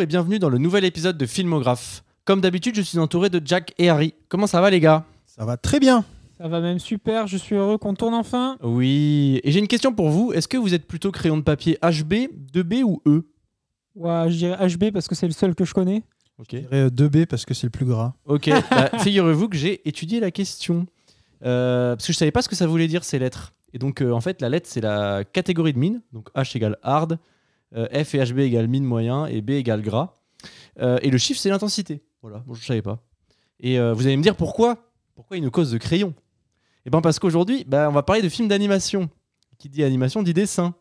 Bonjour et bienvenue dans le nouvel épisode de Filmographe. Comme d'habitude, je suis entouré de Jack et Harry. Comment ça va les gars? Ça va très bien. Ça va même super, je suis heureux qu'on tourne enfin. Oui, et j'ai une question pour vous. Est-ce que vous êtes plutôt crayon de papier HB, 2B ou E? Ouais, je dirais HB parce que c'est le seul que je connais. Ok. Je dirais 2B parce que c'est le plus gras. Ok, bah, figurez-vous que j'ai étudié la question. Euh, parce que je savais pas ce que ça voulait dire ces lettres. Et donc, euh, en fait, la lettre, c'est la catégorie de mine. Donc, H égale hard, euh, F et HB égale mine moyen, et B égale gras. Euh, et le chiffre, c'est l'intensité. Voilà, bon, je savais pas. Et euh, vous allez me dire pourquoi? Pourquoi une cause de crayon Eh ben parce qu'aujourd'hui, bah, on va parler de films d'animation. Qui dit animation dit dessin.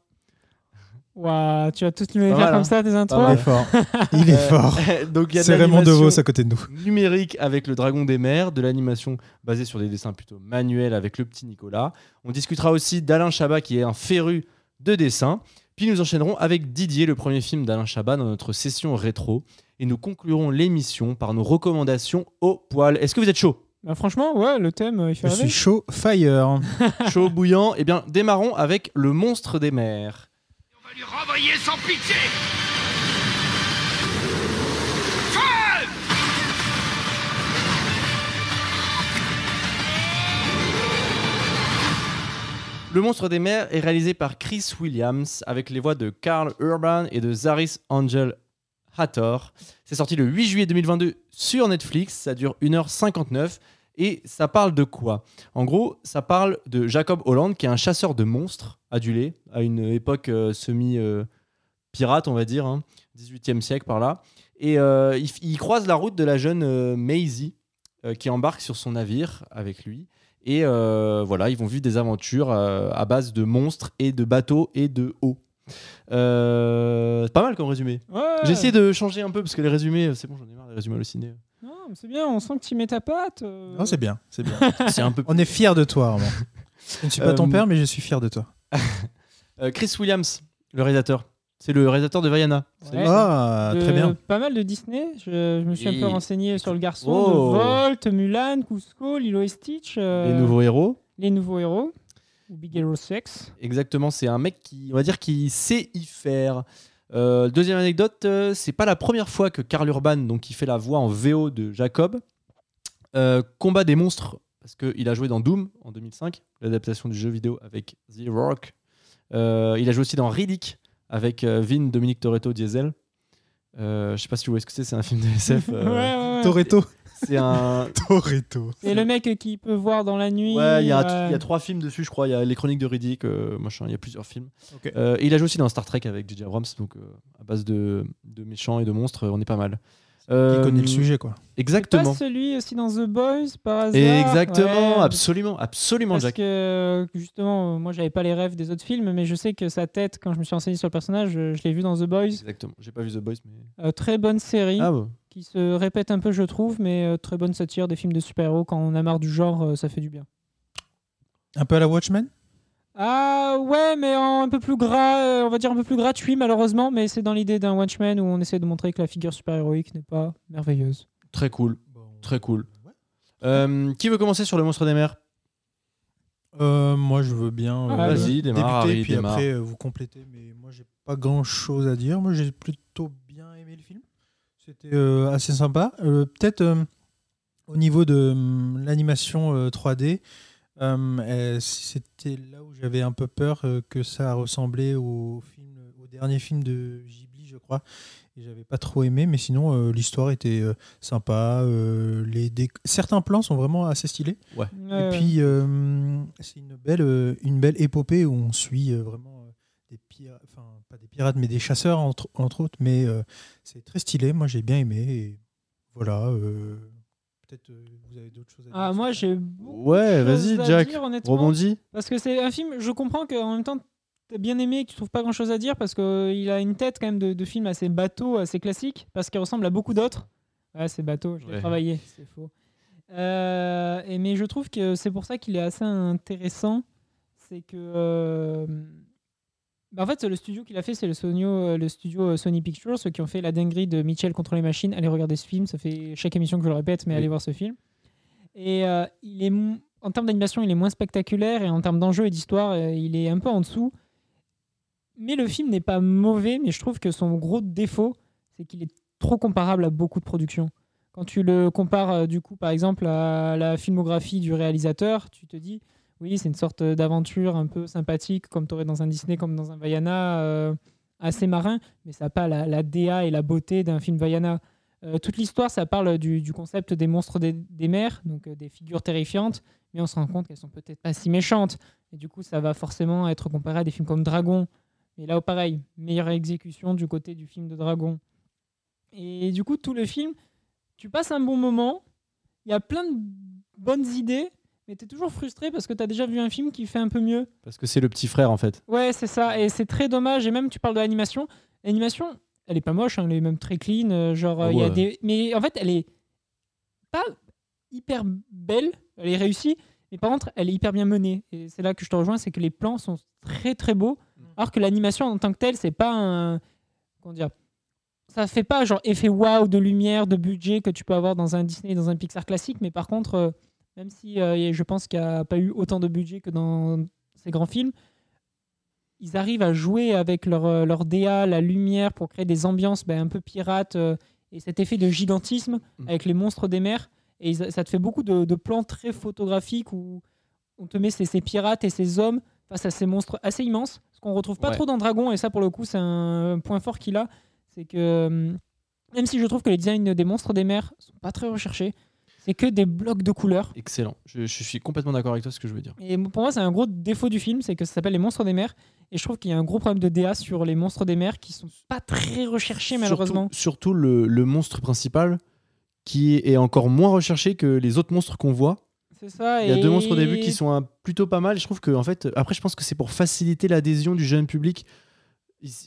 Ouah, tu vas toutes nous les faire mal, comme hein. ça, tes Il intros est fort. Il est Euh, fort. donc, il y a de C'est Raymond DeVos à côté de nous. numérique avec le Dragon des Mers, de l'animation basée sur des dessins plutôt manuels avec le petit Nicolas. On discutera aussi d'Alain Chabat qui est un féru de dessin. Puis nous enchaînerons avec Didier, le premier film d'Alain Chabat dans notre session rétro. Et nous conclurons l'émission par nos recommandations au poil. Est-ce que vous êtes chaud? Bah, franchement, ouais, le thème, euh, il fait Je suis chaud fire. Chaud, bouillant Eh bien, démarrons avec Le monstre des mers. On va lui renvoyer sans pitié Le monstre des mers est réalisé par Chris Williams avec les voix de Carl Urban et de Zaris Angel Hathor. C'est sorti le 8 juillet 2022 sur Netflix, ça dure 1h59 et ça parle de quoi? En gros, ça parle de Jacob Holland qui est un chasseur de monstres adulé à une époque euh, semi-pirate, on va dire, hein, 18e siècle par là. Et euh, il, croise la route de la jeune euh, Maisie qui embarque sur son navire avec lui. Et euh, voilà, ils vont vivre des aventures euh, à base de monstres et de bateaux et de eau. Euh, c'est pas mal comme résumé. Ouais. J'ai essayé de changer un peu parce que les résumés, c'est bon, j'en ai marre des résumés hallucinés. Non, mais c'est bien, on sent que tu mets ta patte. euh. Non, c'est bien, c'est bien. C'est un peu. On est fiers de toi, Armand. Je ne suis pas ton Euh, père, mais je suis fier de toi. Chris Williams, le réalisateur. C'est le réalisateur de Vaiana. C'est Ouais. Ah, De- très bien. Pas mal de Disney. Je, je me suis un peu renseigné sur le garçon. Oh. De Volt, Mulan, Cusco, Lilo et Stitch. euh, Les nouveaux héros. les nouveaux héros. Big Hero 6. Exactement, c'est un mec qui, on va dire, qui sait y faire. Euh, deuxième anecdote, euh, c'est pas la première fois que Karl Urban, donc qui fait la voix en VO de Jacob, euh, combat des monstres parce qu'il a joué dans Doom en 2005, l'adaptation du jeu vidéo avec The Rock. Euh, il a joué aussi dans Riddick avec euh, Vin, Dominique Toretto, Diesel. Euh, je sais pas si vous voyez ce que c'est, c'est un film de SF. euh, ouais, ouais, ouais. Toretto. c'est un. Toretto. Et le mec qui peut voir dans la nuit. Ouais, il y, a, trois films dessus, je crois. Il y a les Chroniques de Riddick, euh, machin. Il y a plusieurs films. Ok. Euh, et il a joué aussi dans Star Trek avec J.J. Abrams, donc euh, à base de, de méchants et de monstres, on est pas mal. Qui Euh, connaît le sujet, quoi. Exactement. Pas celui aussi dans The Boys par hasard. Exactement, Ouais, absolument, absolument, Parce Jack. que euh, justement, euh, moi j'avais pas les rêves des autres films, mais je sais que sa tête, quand je me suis renseigné sur le personnage, je, je l'ai vu dans The Boys. Exactement. J'ai pas vu The Boys, mais. Euh, très bonne série Ah bon. qui se répète un peu, je trouve, mais euh, très bonne satire des films de super-héros. Quand on a marre du genre, euh, ça fait du bien. Un peu à la Watchmen? Ah ouais, mais en un peu plus gras, euh, on va dire un peu plus gratuit malheureusement, mais c'est dans l'idée d'un Watchmen où on essaie de montrer que la figure super-héroïque n'est pas merveilleuse. Très cool, très cool. Euh, qui veut commencer sur le monstre des mers? Euh, Moi, je veux bien. euh, Ah, Vas-y, démarre, débuter, Harry, puis démarre. après euh, vous complétez. Mais moi, j'ai pas grand chose à dire. Moi, j'ai plutôt bien aimé le film. C'était euh, assez sympa. Euh, Peut-être euh, au niveau de hum, l'animation euh, 3D, euh, euh, c'était là où j'avais un peu peur euh, que ça ressemblait au, film, au dernier film de Ghibli, je crois. Et j'avais pas trop aimé, mais sinon euh, l'histoire était euh, sympa. euh, les déc- Certains plans sont vraiment assez stylés. Euh, Et puis, euh, c'est une belle, une belle épopée où on suit euh, vraiment des pirates, enfin, pas des pirates, mais des chasseurs, entre, entre autres. Mais euh, c'est très stylé. Moi, j'ai bien aimé. Et voilà. Euh, Peut-être euh, vous avez d'autres choses à dire. ah, moi j'ai beaucoup Ouais, de vas-y, choses à Jack, dire, honnêtement. Rebondis. Parce que c'est un film, je comprends qu'en même temps, t'as bien aimé et que tu trouves pas grand chose à dire parce qu'il a une tête quand même de, de film assez bateau, assez classique, parce qu'il ressemble à beaucoup d'autres. Ouais, c'est bateau, je l'ai Ouais. travaillé, c'est faux. Euh, et, mais je trouve que c'est pour ça qu'il est assez intéressant. C'est que. euh, en fait, le studio qu'il a fait, c'est le, Sonio- le studio euh, Sony Pictures, ceux qui ont fait la dinguerie de Mitchell contre les machines. Allez regarder ce film, ça fait chaque émission que je le répète, mais Oui. allez voir ce film. Et euh, il est, en termes d'animation, il est moins spectaculaire et en termes d'enjeu et d'histoire, euh, il est un peu en dessous. Mais le film n'est pas mauvais, mais je trouve que son gros défaut, c'est qu'il est trop comparable à beaucoup de productions. Quand tu le compares, euh, du coup, par exemple, à la filmographie du réalisateur, tu te dis, oui, c'est une sorte d'aventure un peu sympathique, comme tu aurais dans un Disney, comme dans un Vaiana, euh, assez marin, mais ça n'a pas la, la DA et la beauté d'un film Vaiana. Euh, toute l'histoire, ça parle du, du concept des monstres des, des mers, donc euh, des figures terrifiantes, mais on se rend compte qu'elles sont peut-être pas si méchantes. Et du coup, ça va forcément être comparé à des films comme Dragon. Et là, pareil, meilleure exécution du côté du film de Dragon. Et du coup, tout le film, tu passes un bon moment, il y a plein de bonnes idées, mais tu es toujours frustré parce que tu as déjà vu un film qui fait un peu mieux. Parce que c'est le petit frère en fait. Ouais, c'est ça. Et c'est très dommage. Et même, tu parles de l'animation. L'animation, elle est pas moche, hein, elle est même très clean. euh, genre, Ah euh, il y a ouais. des... Mais en fait, elle est pas hyper belle. Elle est réussie. Mais par contre, elle est hyper bien menée. Et c'est là que je te rejoins, c'est que les plans sont très très beaux. Alors que l'animation en tant que telle, c'est pas un. Comment dire Ça fait pas genre effet waouh de lumière, de budget que tu peux avoir dans un Disney, dans un Pixar classique. Mais par contre, euh, même si euh, je pense qu'il n'y a pas eu autant de budget que dans ces grands films, ils arrivent à jouer avec leur, euh, leur DA, la lumière pour créer des ambiances ben, un peu pirates euh, et cet effet de gigantisme Mm. avec les monstres des mers. Et ils- ça te fait beaucoup de, de plans très photographiques où on te met ces, ces pirates et ces hommes face à ces monstres assez immenses, ce qu'on retrouve pas Ouais. trop dans Dragon. Et ça, pour le coup, c'est un point fort qu'il a. C'est que même si je trouve que les designs des monstres des mers sont pas très recherchés, c'est que des blocs de couleurs. Excellent. Je, je suis complètement d'accord avec toi ce que je veux dire. Et pour moi, c'est un gros défaut du film, c'est que ça s'appelle Les Monstres des Mers. Et je trouve qu'il y a un gros problème de DA sur les monstres des mers qui sont pas très recherchés, malheureusement. Surtout, surtout le, le monstre principal qui est encore moins recherché que les autres monstres qu'on voit. C'est ça. Il y a et- deux monstres au début qui sont un- plutôt pas mal. Je trouve que en fait, après, je pense que c'est pour faciliter l'adhésion du jeune public.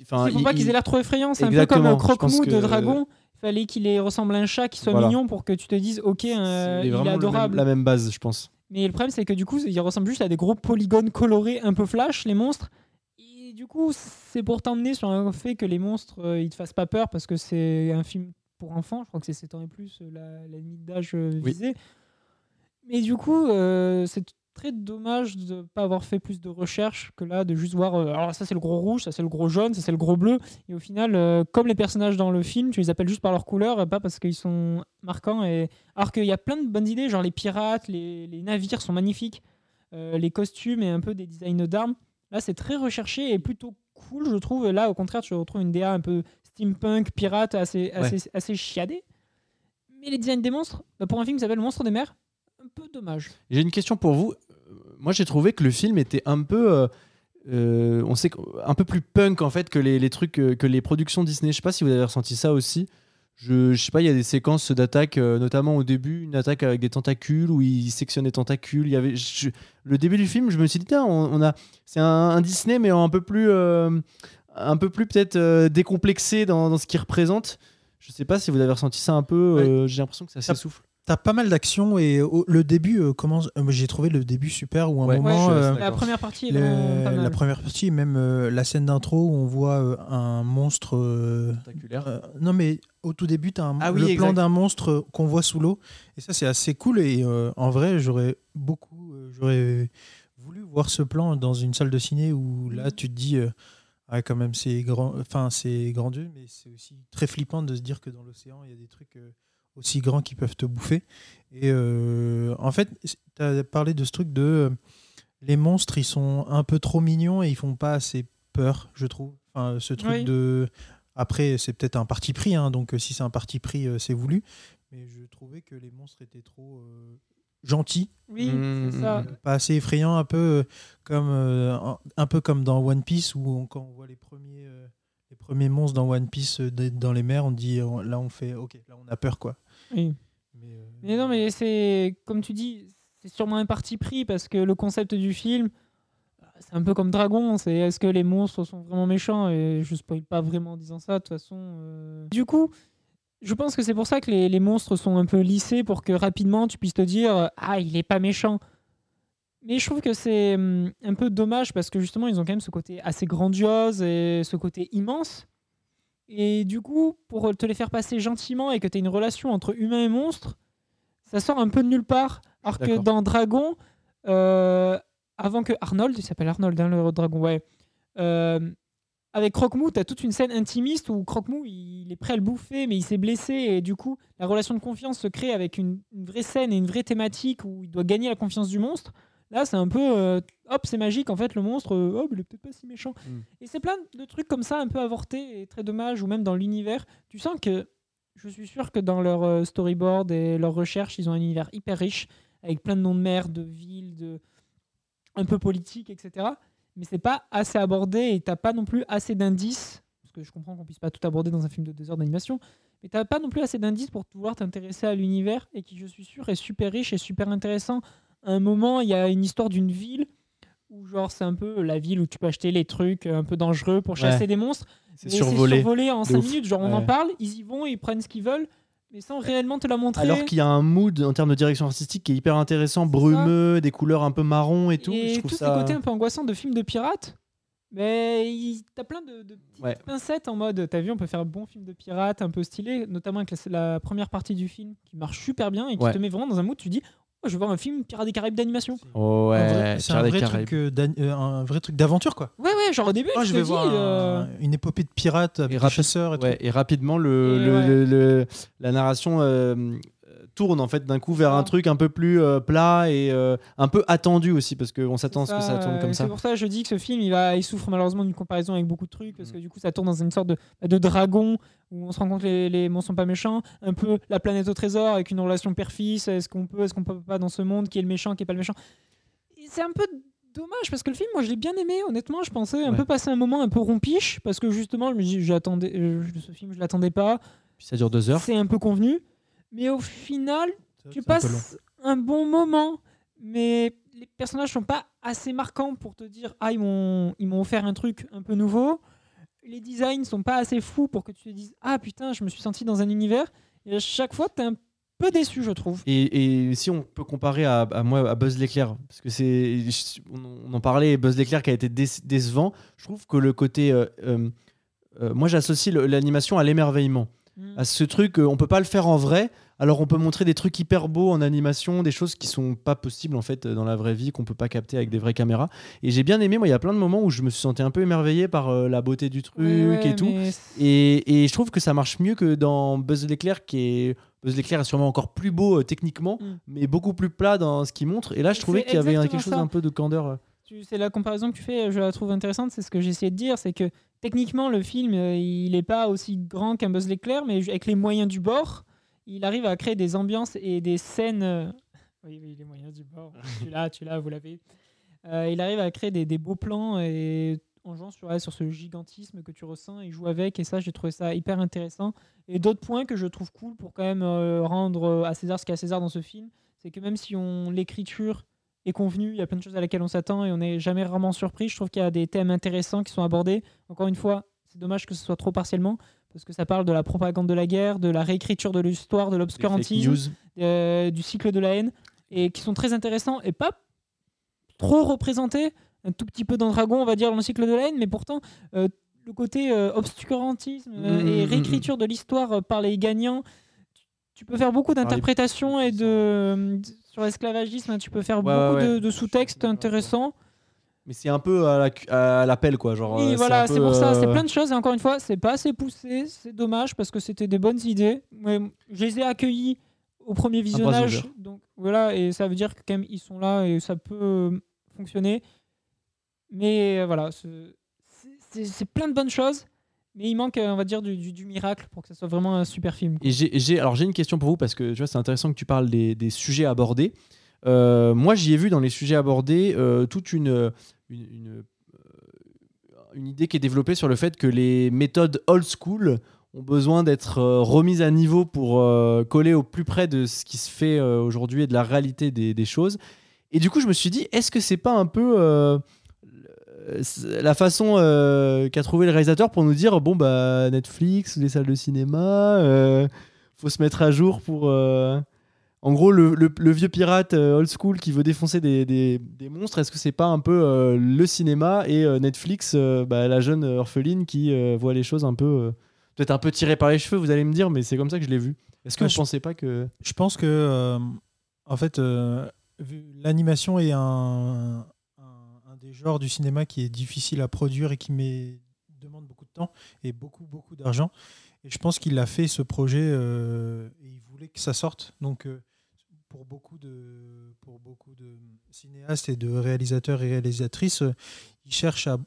Enfin, Il faut il- pas qu'ils il- aient l'air trop effrayants. C'est un peu comme un croque-mou de dragon. Fallait qu'il ait- ressemble à un chat qui soit Voilà. mignon pour que tu te dises, ok, euh, il est vraiment le même- adorable. la même base, je pense. Mais le problème, c'est que du coup, il ressemble juste à des gros polygones colorés un peu flash, les monstres. Et du coup, c'est pour t'emmener sur un fait que les monstres, euh, ils te fassent pas peur parce que c'est un film pour enfants. Je crois que c'est 7 ans et plus euh, la, la limite d'âge euh, Oui. visée. Mais du coup, c'est très dommage de ne pas avoir fait plus de recherches que là, de juste voir. euh, alors, ça, c'est le gros rouge, ça, c'est le gros jaune, ça, c'est le gros bleu. Et au final, euh, comme les personnages dans le film, tu les appelles juste par leur couleur et pas parce qu'ils sont marquants. Et... Alors qu'il y a plein de bonnes idées, genre les pirates, les, les navires sont magnifiques, euh, les costumes et un peu des designs d'armes. Là, c'est très recherché et plutôt cool, je trouve. Là, au contraire, tu retrouves une DA un peu steampunk, pirate, assez, assez, assez chiadée. Mais les designs des monstres, bah, pour un film qui s'appelle Monstre des mers, un peu dommage. J'ai une question pour vous. Moi, j'ai trouvé que le film était un peu. euh, euh, on sait un peu plus punk en fait que les, les trucs euh, que les productions Disney. Je sais pas si vous avez ressenti ça aussi. Je, je sais pas, il y a des séquences d'attaque, euh, notamment au début, une attaque avec des tentacules où ils sectionnent des tentacules. Il y avait je- le début du film, je me suis dit, on, on a, c'est un, un Disney mais un peu plus, euh, un peu plus peut-être décomplexé dans, dans ce qu'il représente. Je sais pas si vous avez ressenti ça un peu. j'ai l'impression que ça Ça- s'essouffle. T'as pas mal d'actions et au- le début euh, commence. euh, j'ai trouvé le début super où à un Ouais, moment. ouais, euh. La première partie est le- vraiment pas mal. la première partie, même euh, la scène d'intro où on voit euh, un monstre. euh, euh, non, mais au tout début, tu as Ah oui, le exact. plan d'un monstre qu'on voit sous l'eau. Et ça, c'est assez cool. Et euh, en vrai, j'aurais beaucoup. euh, j'aurais voulu voir ce plan dans une salle de ciné où là, tu te dis. euh, ah, quand même, c'est grand, enfin, c'est grandiose, mais c'est aussi très flippant de se dire que dans l'océan, il y a des trucs euh, aussi grands qui peuvent te bouffer. Et euh, en fait, tu as parlé de ce truc de. euh, les monstres, ils sont un peu trop mignons et ils font pas assez peur, je trouve. Enfin, ce truc Oui. de. Après, c'est peut-être un parti pris, hein, donc euh, si c'est un parti pris, euh, c'est voulu. Mais je trouvais que les monstres étaient trop euh, gentils, Oui, Mmh, c'est ça. mmh, pas assez effrayants, un peu euh, comme euh, un, un peu comme dans One Piece où on- quand on voit les premiers euh, les premiers monstres dans One Piece euh, dans les mers, on dit euh, là on fait ok, là on a peur quoi. Oui. Mais, euh, Mais non, mais c'est comme tu dis, c'est sûrement un parti pris parce que le concept du film, c'est un peu comme Dragon. C'est est-ce que les monstres sont vraiment méchants? Et je spoil pas vraiment en disant ça de toute façon. euh. Du coup, je pense que c'est pour ça que les, les monstres sont un peu lissés pour que rapidement tu puisses te dire ah il est pas méchant. Mais je trouve que c'est hum, un peu dommage parce que justement ils ont quand même ce côté assez grandiose et ce côté immense. Et du coup, pour te les faire passer gentiment et que tu aies une relation entre humain et monstre, ça sort un peu de nulle part. Alors que dans Dragon, euh, avant que Arnold, il s'appelle Arnold, hein, le dragon, ouais, euh, avec Croque-Mou, tu as toute une scène intimiste où Croque-Mou, il est prêt à le bouffer, mais il s'est blessé. Et du coup, la relation de confiance se crée avec une, une vraie scène et une vraie thématique où il doit gagner la confiance du monstre. Là, c'est un peu. euh, hop, c'est magique. En fait, le monstre, euh, hop, il est peut-être pas si méchant. Mm. Et c'est plein de trucs comme ça, un peu avortés et très dommage, ou même dans l'univers. Tu sens que. Je suis sûr que dans leur euh, storyboard et leurs recherches, ils ont un univers hyper riche, avec plein de noms de mers, de villes, de. un peu politique, etc. Mais c'est pas assez abordé et t'as pas non plus assez d'indices. Parce que je comprends qu'on puisse pas tout aborder dans un film de deux heures d'animation. Mais t'as pas non plus assez d'indices pour pouvoir t'intéresser à l'univers et qui, je suis sûr, est super riche et super intéressant. Un moment, il y a une histoire d'une ville où, genre, c'est un peu la ville où tu peux acheter les trucs un peu dangereux pour chasser Ouais. des monstres. C'est survolé. survolé en De 5 ouf. minutes. Genre, on en parle, ils y vont, ils prennent ce qu'ils veulent, mais sans réellement te la montrer. Alors qu'il y a un mood en termes de direction artistique qui est hyper intéressant, brumeux, des couleurs un peu marron et tout. Et je trouve tous ça. ces côtés un peu angoissants de films de pirates, mais il- t'as plein de, de petites Ouais. pincettes en mode, t'as vu, on peut faire un bon film de pirates un peu stylé, notamment avec la, la première partie du film qui marche super bien et qui Ouais. te met vraiment dans un mood, tu dis, oh, je veux voir un film Pirates des Caraïbes d'animation. Oh, ouais, vrai- C'est un euh, euh, un vrai truc d'aventure, quoi. Ouais, ouais, genre au début, Oh, je te vais dis, voir un- euh, une épopée de pirates avec Et des rapide- chasseurs et tout. Et rapidement, le, Et le- ouais. le- le- la narration tourne en fait d'un coup vers un truc un peu plus euh, plat et euh, un peu attendu aussi parce qu'on s'attend à ce que ça, tourne comme C'est ça. pour ça que je dis que ce film, il, va, il souffre malheureusement d'une comparaison avec beaucoup de trucs, Mm. parce que du coup, ça tourne dans une sorte de, de dragon où on se rend compte que les, les monstres sont pas méchants, un peu la planète au trésor avec une relation père-fils, est-ce qu'on peut, est-ce qu'on peut pas dans ce monde, qui est le méchant, qui est pas le méchant? C'est un peu dommage parce que le film, moi, je l'ai bien aimé, honnêtement, je pensais un Ouais. peu passer un moment un peu rompiche, parce que justement, je me dis, j'attendais, euh, ce film, je l'attendais pas, Puis ça dure deux heures. c'est un peu convenu, mais au final, tu un passes un bon moment, mais les personnages sont pas assez marquants pour te dire ah ils m'ont ils m'ont offert un truc un peu nouveau. Les designs sont pas assez fous pour que tu te dises ah putain je me suis senti dans un univers. Et à chaque fois t'es un peu déçu je trouve. Et, et si on peut comparer à, à moi à Buzz l'éclair, parce que c'est, on, en parlait, Buzz l'éclair qui a été déce- décevant. Je trouve que le côté, euh, euh, euh, moi j'associe l'animation à l'émerveillement, Mm. à ce truc, euh, on peut pas le faire en vrai. Alors on peut montrer des trucs hyper beaux en animation, des choses qui sont pas possibles en fait dans la vraie vie, qu'on peut pas capter avec des vraies caméras. Et j'ai bien aimé, moi il y a plein de moments où je me suis senti un peu émerveillé par euh, la beauté du truc ouais, et tout. mais Et, et je trouve que ça marche mieux que dans Buzz l'éclair, qui est Buzz l'éclair est sûrement encore plus beau euh, techniquement, Mm. mais beaucoup plus plat dans ce qu'il montre. Et là, je trouvais qu'il y avait quelque chose un peu de candeur. C'est la comparaison que tu fais, je la trouve intéressante. C'est ce que essayé de dire, c'est que techniquement le film euh, il est pas aussi grand qu'un Buzz l'éclair, mais avec les moyens du bord, il arrive à créer des ambiances et des scènes. euh, Oui, oui, les moyens du bord. tu l'as, tu l'as, vous l'avez. Euh, il arrive à créer des, des beaux plans et en jouant sur, ouais, sur ce gigantisme que tu ressens, il joue avec et ça, j'ai trouvé ça hyper intéressant. Et d'autres points que je trouve cool pour quand même euh, rendre à César ce qu'il y a à César dans ce film, c'est que même si on l'écriture est convenue, il y a plein de choses à laquelle on s'attend et on n'est jamais vraiment surpris. Je trouve qu'il y a des thèmes intéressants qui sont abordés. Encore une fois, c'est dommage que ce soit trop partiellement parce que ça parle de la propagande de la guerre, de la réécriture de l'histoire, de l'obscurantisme euh, du cycle de la haine et qui sont très intéressants et pas trop représentés un tout petit peu dans Dragon on va dire dans le cycle de la haine mais pourtant euh, le côté euh, obscurantisme euh, Mm, et mm, réécriture de l'histoire euh, par les gagnants tu- peux faire beaucoup d'interprétations et de sur l'esclavagisme tu peux faire Ouais, beaucoup ouais, de, ouais. de sous-textes intéressants Mais c'est un peu à la l'appel, quoi. Genre, euh, oui c'est voilà c'est pour ça c'est euh, plein de choses et encore une fois c'est pas assez poussé c'est dommage parce que c'était des bonnes idées mais je les ai accueillis au premier visionnage donc voilà et ça veut dire que quand même ils sont là et ça peut euh, fonctionner mais euh, voilà c'est plein de bonnes choses mais il manque euh, on va dire du, miracle pour que ça soit vraiment un super film. Et j'ai, alors j'ai une question pour vous parce que tu vois c'est intéressant que tu parles des, sujets abordés. Euh, moi j'y ai vu dans les sujets abordés euh, toute une, une, idée qui est développée sur le fait que les méthodes old school ont besoin d'être remises à niveau pour coller au plus près de ce qui se fait aujourd'hui et de la réalité des, des choses. Et du coup je me suis dit est-ce que c'est pas un peu la façon euh, qu'a trouvé le réalisateur pour nous dire bon bah Netflix, les salles de cinéma, euh, faut se mettre à jour pour. euh, En gros, le, le- le vieux pirate euh, old school qui veut défoncer des, des- des monstres, est-ce que c'est pas un peu le cinéma et Netflix, bah, la jeune orpheline qui voit les choses un peu. Peut-être un peu tiré par les cheveux, vous allez me dire, mais c'est comme ça que je l'ai vu. Est-ce que Ouais, vous je- pensez pas que. Je pense que, en fait, l'animation est un des genres du cinéma qui est difficile à produire et qui met demande beaucoup de temps et beaucoup, beaucoup d'argent. Et je pense qu'il a fait ce projet euh, et il voulait que ça sorte. Donc, euh, pour, beaucoup de, pour beaucoup de cinéastes et de réalisateurs et réalisatrices, euh, ils cherchent à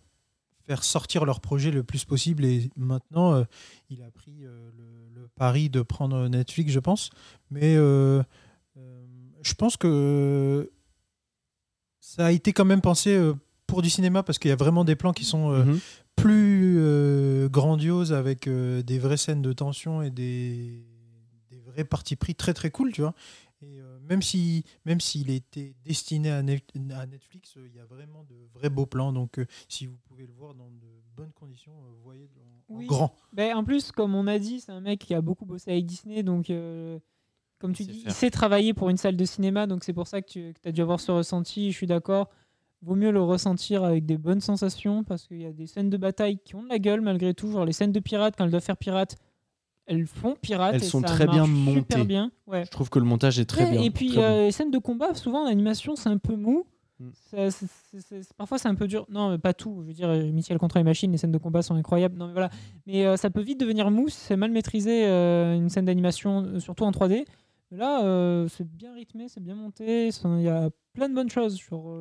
faire sortir leur projet le plus possible. Et maintenant, euh, il a pris le, pari de prendre Netflix, je pense. Mais je pense que ça a été quand même pensé pour du cinéma parce qu'il y a vraiment des plans qui sont euh, Mhm. plus euh, grandioses avec euh, des vraies scènes de tension et des, des vrais partis pris très très cool, tu vois. Et euh, même si même s'il était destiné à, Net- à Netflix, euh, il y a vraiment de vrais beaux plans. Donc euh, si vous pouvez le voir dans de bonnes conditions, euh, vous voyez en, grand. Ben, en plus, comme on a dit, c'est un mec qui a beaucoup bossé avec Disney, donc euh, comme tu dis, faire. il sait travailler pour une salle de cinéma, donc c'est pour ça que tu as dû avoir ce ressenti. Je suis d'accord. Vaut mieux le ressentir avec des bonnes sensations parce qu'il y a des scènes de bataille qui ont de la gueule malgré tout. Genre les scènes de pirates, quand elles doivent faire pirate, elles font pirate. Elles et sont ça très bien montées. bien. Ouais. Je trouve que le montage est très Ouais, bien. Et puis bon. euh, les scènes de combat, souvent en animation, c'est un peu mou. Mm. Ça- parfois c'est un peu dur. Non, mais pas tout. Je veux dire, euh, Michel contre les machines, les scènes de combat sont incroyables. Non, mais voilà. Mais euh, ça peut vite devenir mou c'est mal maîtrisé euh, une scène d'animation, surtout en 3D. Mais là, c'est bien rythmé, c'est bien monté. Il y a plein de bonnes choses. Genre,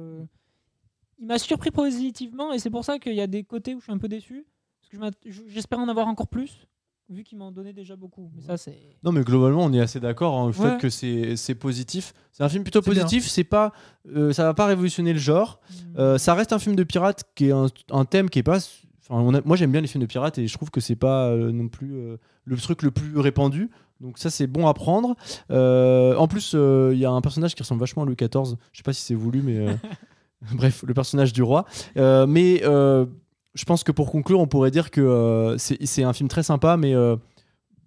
Il m'a surpris positivement et c'est pour ça qu'il y a des côtés où je suis un peu déçu. Parce que j'espère en avoir encore plus, vu qu'il m'en donnait déjà beaucoup. Mais ça, c'est. Non, mais globalement, on est assez d'accord. hein, le Ouais. fait que c'est c'est positif. C'est un film plutôt C'est bien. positif. C'est pas, euh, ça va pas révolutionner le genre. Mm. Euh, ça reste un film de pirate qui est un, un thème qui est pas. Enfin, on a- moi, j'aime bien les films de pirates et je trouve que c'est pas euh, non plus le truc le plus répandu. Donc ça, c'est bon à prendre. En plus, il y a un personnage qui ressemble vachement à Louis XIV. Je sais pas si c'est voulu, mais bref, le personnage du roi. Euh, mais euh, je pense que pour conclure, on pourrait dire que euh, c'est un film très sympa, mais euh,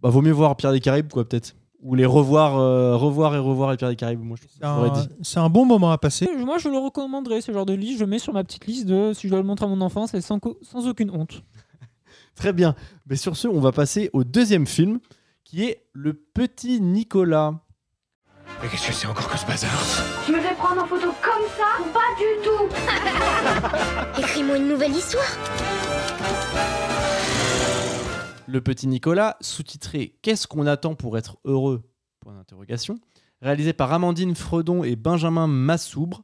bah, vaut mieux voir Pierre des Caraïbes, quoi, peut-être. Ou les revoir, euh, revoir et revoir les Pierre des Caraïbes. Moi, je C'est un, dit. c'est un bon moment à passer. Moi, je le recommanderais, ce genre de liste. Je le mets sur ma petite liste de si je dois le montrer à mon enfant, c'est sans, sans aucune honte. Très bien. Mais sur ce, on va passer au deuxième film, qui est Le Petit Nicolas. Mais qu'est-ce que c'est encore que ce bazar Je me vais prendre en photo comme ça Pas du tout Écris-moi une nouvelle histoire. Le Petit Nicolas, sous-titré Qu'est-ce qu'on attend pour être heureux? Point d'interrogation. Réalisé par Amandine Fredon et Benjamin Massoubre,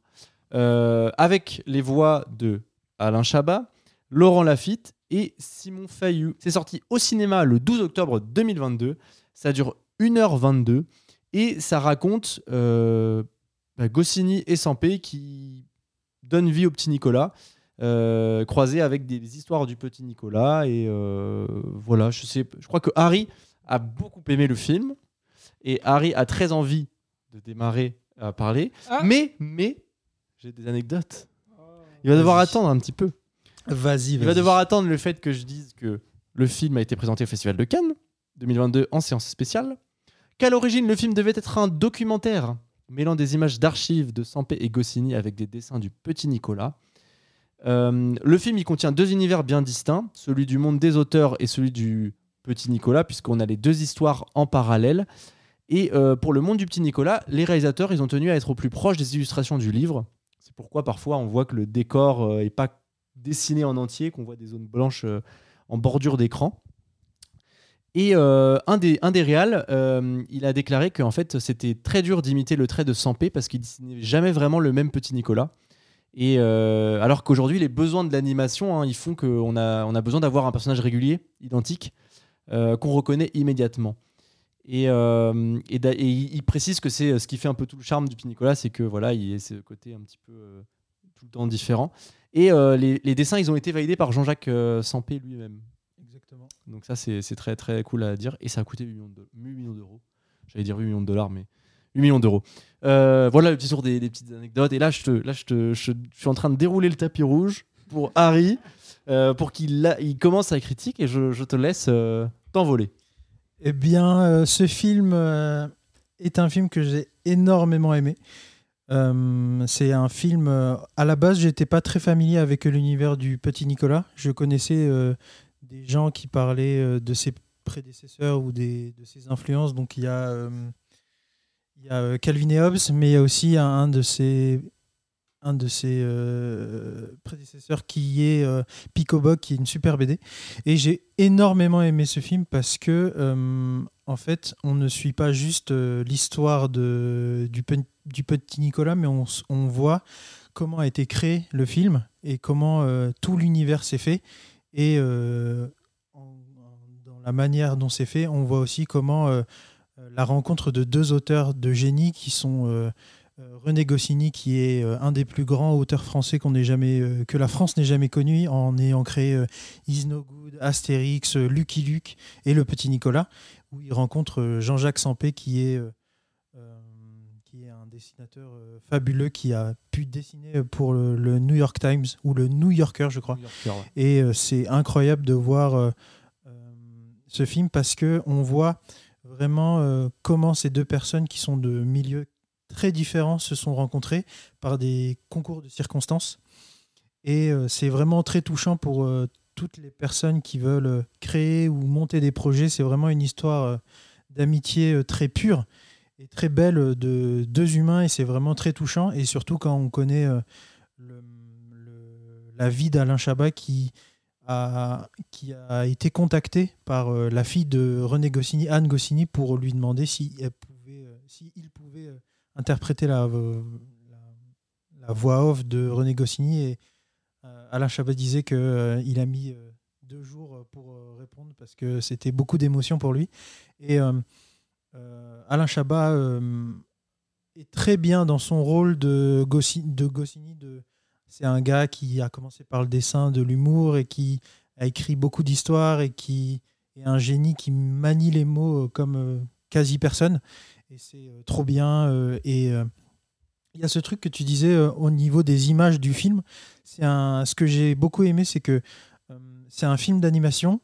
euh, avec les voix de Alain Chabat, Laurent Lafitte et Simon Fayou. C'est sorti au cinéma le 12 octobre 2022. Ça dure 1h22 et ça raconte euh, bah, Goscinny et Sampé qui donnent vie au petit Nicolas, euh, croisé avec des histoires du petit Nicolas. Et euh, voilà, je, sais, je crois que Harry a beaucoup aimé le film et Harry a très envie de démarrer à parler. Ah. Mais, mais, j'ai des anecdotes. Il va devoir Vas-y. attendre un petit peu. Vas-y, Il va vas-y. devoir attendre le fait que je dise que le film a été présenté au Festival de Cannes 2022 en séance spéciale, qu'à l'origine le film devait être un documentaire mêlant des images d'archives de Sampé et Goscinny avec des dessins du petit Nicolas. Euh, le film il contient deux univers bien distincts, celui du monde des auteurs et celui du petit Nicolas, puisqu'on a les deux histoires en parallèle. Et euh, pour le monde du petit Nicolas, les réalisateurs ils ont tenu à être au plus proche des illustrations du livre. C'est pourquoi parfois on voit que le décor euh, est pas dessiné en entier, qu'on voit des zones blanches euh, en bordure d'écran. Et euh, un des, un des réals, euh, il a déclaré qu'en fait c'était très dur d'imiter le trait de Sampé parce qu'il dessinait jamais vraiment le même petit Nicolas. Et euh, alors qu'aujourd'hui les besoins de l'animation, hein, ils font qu'on a, on a besoin d'avoir un personnage régulier, identique, qu'on reconnaît immédiatement. Et, et, il précise que c'est ce qui fait un peu tout le charme du petit Nicolas, c'est que voilà, il y a ce côté un petit peu tout le temps différent. Et les, les dessins, ils ont été validés par Jean-Jacques Sampé lui-même. Donc ça, c'est très très cool à dire. Et ça a coûté 8 millions de- 8 millions d'euros. J'allais dire 8 millions de dollars, mais 8 millions d'euros. Euh, voilà le petit tour des, petites anecdotes. Et là, je, te, là je, te, je, suis en train de dérouler le tapis rouge pour Harry, euh, pour qu'il il commence sa critique. Et je, je te laisse euh, t'envoler. Eh bien, ce film est un film que j'ai énormément aimé. C'est un film. à la base, j'étais pas très familier avec l'univers du petit Nicolas. Je connaissais des gens qui parlaient euh, de ses prédécesseurs ou des, de ses influences. Donc, il y a, euh, il y a euh, Calvin et Hobbes, mais il y a aussi un, de ses un de ses prédécesseurs qui est euh, Picoboc, qui est une super BD. Et j'ai énormément aimé ce film parce que, en fait, on ne suit pas juste l'histoire du, du petit Nicolas, mais on, on voit comment a été créé le film et comment tout l'univers s'est fait. Et euh, dans la manière dont c'est fait, on voit aussi comment euh, la rencontre de deux auteurs de génie qui sont euh, René Goscinny, qui est un des plus grands auteurs français qu'on jamais, que la France n'ait jamais connu, en ayant créé Is No Good, Astérix, Lucky Luke et Le Petit Nicolas, où il rencontre Jean-Jacques Sampé, qui est, euh, euh, qui est un dessinateur euh, fabuleux qui a pu dessiner pour le, le New York Times ou le New Yorker, je crois. Et euh, c'est incroyable de voir euh, ce film parce que on voit vraiment comment ces deux personnes qui sont de milieux très différents se sont rencontrées par des concours de circonstances. Et c'est vraiment très touchant pour toutes les personnes qui veulent créer ou monter des projets. C'est vraiment une histoire d'amitié très pure et très belle de deux humains et c'est vraiment très touchant. Et surtout quand on connaît euh, la vie d'Alain Chabat qui a, qui a été contacté par euh, la fille de René Goscinny, Anne Goscinny, pour lui demander si elle pouvait, euh, si il pouvait interpréter la, voix off de René Goscinny. Et Alain Chabat disait qu'il a mis deux jours pour répondre parce que c'était beaucoup d'émotions pour lui. Et Alain Chabat euh, est très bien dans son rôle de, Gosci- de Goscinny. C'est un gars qui a commencé par le dessin, de l'humour et qui a écrit beaucoup d'histoires et qui est un génie qui manie les mots euh, comme euh, quasi personne. Et c'est trop bien. et il y a ce truc que tu disais au niveau des images du film. C'est ce que j'ai beaucoup aimé, c'est que c'est un film d'animation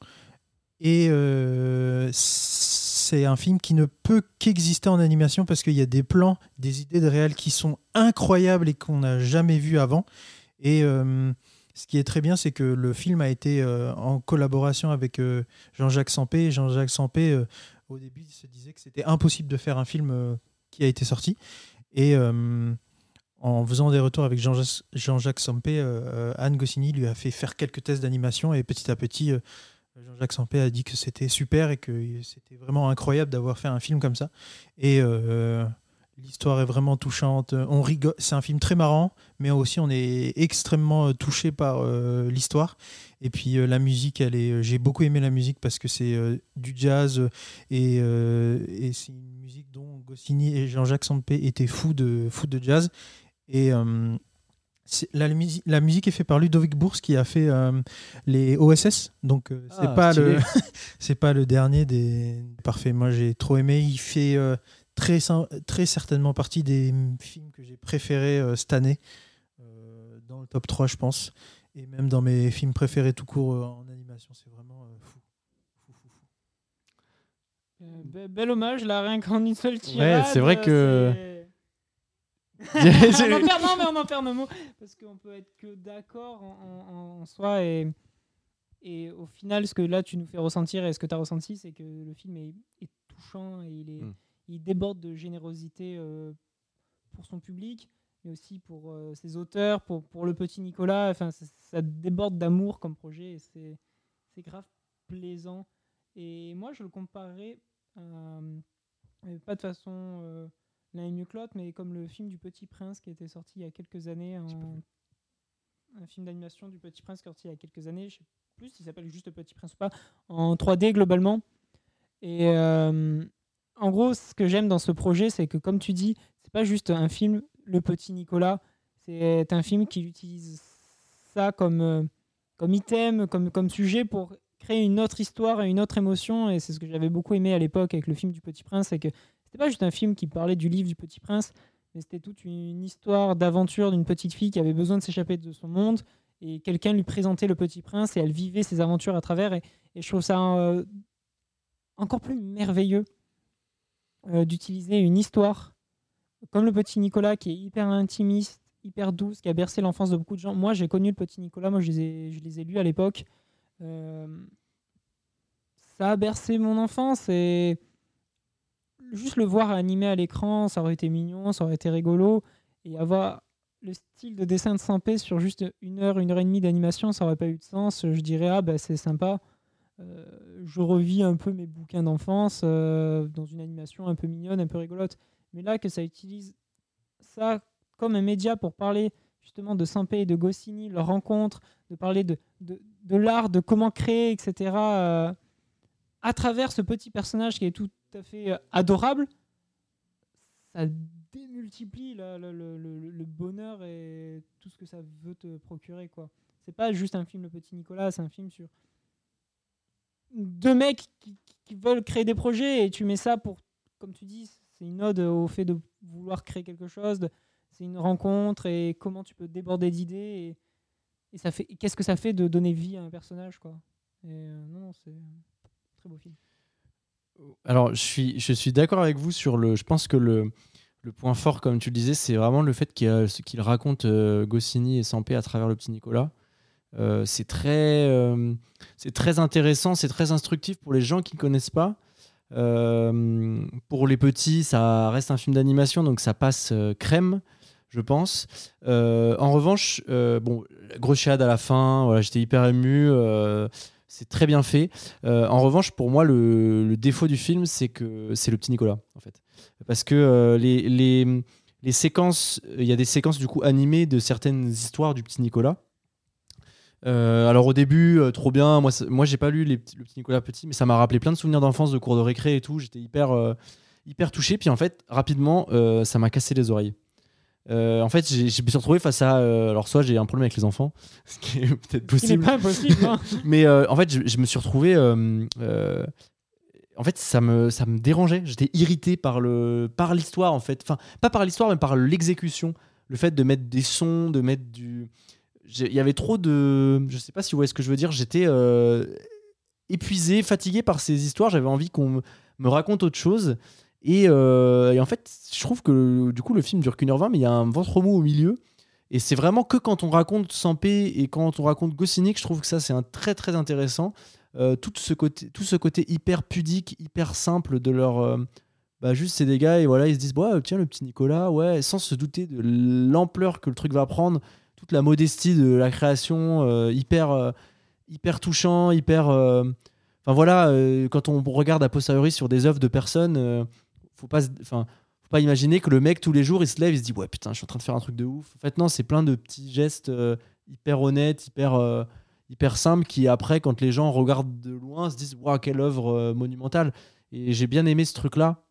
et euh, c'est un film qui ne peut qu'exister en animation parce qu'il y a des plans, des idées de réel qui sont incroyables et qu'on n'a jamais vu avant. Et euh, ce qui est très bien, c'est que le film a été euh, en collaboration avec euh, Jean-Jacques Sampé. Jean-Jacques Sampé, au début, il se disait que c'était impossible de faire un film qui a été sorti. Et en faisant des retours avec Jean-Jacques Jean-Jacques Sampé, Anne Goscinny lui a fait faire quelques tests d'animation et petit à petit, Jean-Jacques Sampé a dit que c'était super et que c'était vraiment incroyable d'avoir fait un film comme ça. Et euh, l'histoire est vraiment touchante. C'est un film très marrant, mais aussi on est extrêmement euh, touché par euh, l'histoire. Et puis la musique. J'ai beaucoup aimé la musique parce que c'est du jazz et, c'est une musique dont Goscinny et Jean-Jacques Sampé étaient fous de jazz. La, musi- la musique est faite par Ludovic Bourse qui a fait euh, les OSS. Donc euh, c'est Ah, pas stylé. le c'est pas le dernier des parfait. Moi j'ai trop aimé. Il fait euh, très cer- très certainement partie des films que j'ai préférés euh, cette année euh, dans le top 3 je pense et même dans mes films préférés tout court euh, en animation. C'est vraiment euh, fou. Fou, fou, fou. Euh, be- bel hommage, là, rien qu'en une seule tirade. c'est vrai que- on en perd, non, mais on en perd nos mots. Parce qu'on peut être que d'accord en, en- en soi. Et, et au final, ce que là, tu nous fais ressentir et ce que tu as ressenti, c'est que le film est, est touchant et il, est, Mm. il déborde de générosité euh, pour son public, mais aussi pour euh, ses auteurs, pour, pour le petit Nicolas. Enfin, ça, ça déborde d'amour comme projet et c'est c'est grave plaisant. Et moi, je le comparerais, euh, euh, pas de façon l'un est mieux que l'autre, mais comme le film du Petit Prince qui était sorti il y a quelques années, en- un film d'animation du Petit Prince qui est sorti il y a quelques années, je sais plus s'il s'appelle juste Petit Prince ou pas, en 3D globalement. Et euh, en gros, ce que j'aime dans ce projet, c'est que comme tu dis, c'est pas juste un film Le Petit Nicolas, c'est un film qui utilise ça comme, euh, comme item, comme, comme sujet pour créer une autre histoire et une autre émotion. Et c'est ce que j'avais beaucoup aimé à l'époque avec le film du Petit Prince, c'est que c'était pas juste un film qui parlait du livre du Petit Prince, mais c'était toute une histoire d'aventure d'une petite fille qui avait besoin de s'échapper de son monde et quelqu'un lui présentait le Petit Prince et elle vivait ses aventures à travers. Et, je trouve ça euh, encore plus merveilleux euh, d'utiliser une histoire comme le Petit Nicolas qui est hyper intimiste, hyper douce, qui a bercé l'enfance de beaucoup de gens. Moi, j'ai connu le Petit Nicolas, moi je les ai, je les ai lus à l'époque. Euh, ça a bercé mon enfance et juste le voir animé à l'écran, ça aurait été mignon, ça aurait été rigolo. Et avoir le style de dessin de Sampé sur juste une heure, une heure et demie d'animation, ça aurait pas eu de sens. Je dirais, ah bah c'est sympa. Euh, je revis un peu mes bouquins d'enfance euh, dans une animation un peu mignonne, un peu rigolote. Mais là, que ça utilise ça comme un média pour parler justement de Sampé et de Goscinny, leur rencontre, de parler de, de, de l'art, de comment créer, etc., euh, à travers ce petit personnage qui est tout à fait euh, adorable, ça démultiplie le, bonheur et tout ce que ça veut te procurer. quoi. C'est pas juste un film Le Petit Nicolas, c'est un film sur deux mecs qui, veulent créer des projets et tu mets ça pour, comme tu dis, c'est une ode au fait de vouloir créer quelque chose, c'est une rencontre et comment tu peux déborder d'idées et, ça fait qu'est-ce que ça fait de donner vie à un personnage quoi. Et euh, non, c'est un très beau film. Alors, je suis, d'accord avec vous sur le. Je pense que le, point fort, comme tu le disais, c'est vraiment le fait qu'il raconte euh, Goscinny et Sampé à travers le petit Nicolas. Euh, c'est très, euh, très intéressant, c'est très instructif pour les gens qui ne connaissent pas. Pour les petits, ça reste un film d'animation, donc ça passe crème, je pense. En revanche, bon, grosse à la fin, voilà, j'étais hyper ému. C'est très bien fait. Euh, en revanche, pour moi, le, défaut du film, c'est que c'est le petit Nicolas, en fait. Parce que euh, les, séquences, il y a des séquences du coup animées de certaines histoires du petit Nicolas. Euh, alors au début, trop bien. Moi, moi j'ai pas lu le petit Nicolas petit, mais ça m'a rappelé plein de souvenirs d'enfance, de cours de récré et tout. J'étais hyper, touché. Puis en fait, rapidement, ça m'a cassé les oreilles. Euh, en fait, je me suis retrouvé face à. euh, alors, soit j'ai un problème avec les enfants, ce qui est peut-être possible. pas impossible. hein. Mais euh, en fait, je, je me suis retrouvé. en fait, ça me, ça me dérangeait. J'étais irrité par le, par l'histoire, en fait. Enfin, pas par l'histoire, mais par l'exécution. Le fait de mettre des sons, de mettre du. Il y avait trop de. Je sais pas si vous voyez ce que je veux dire. J'étais épuisé, fatigué par ces histoires. J'avais envie qu'on me, me raconte autre chose. Et, euh, et en fait, je trouve que du coup, le film dure qu'une heure vingt, mais il y a un ventre mou au milieu. Et c'est vraiment que quand on raconte Sampé et quand on raconte Goscinny je trouve que ça, c'est un très très intéressant. Euh, tout, ce côté, tout ce côté hyper pudique, hyper simple de leur. euh, bah juste c'est des gars et voilà ils se disent ouais tiens le petit Nicolas ouais sans se douter de l'ampleur que le truc va prendre toute la modestie de la création hyper hyper touchant hyper enfin voilà quand on regarde a posteriori sur des œuvres de personnes faut pas enfin faut pas imaginer que le mec tous les jours il se lève il se dit ouais putain je suis en train de faire un truc de ouf en fait non c'est plein de petits gestes euh, hyper honnêtes hyper euh, hyper simples qui après quand les gens regardent de loin se disent waouh quelle œuvre euh, monumentale et j'ai bien aimé ce truc là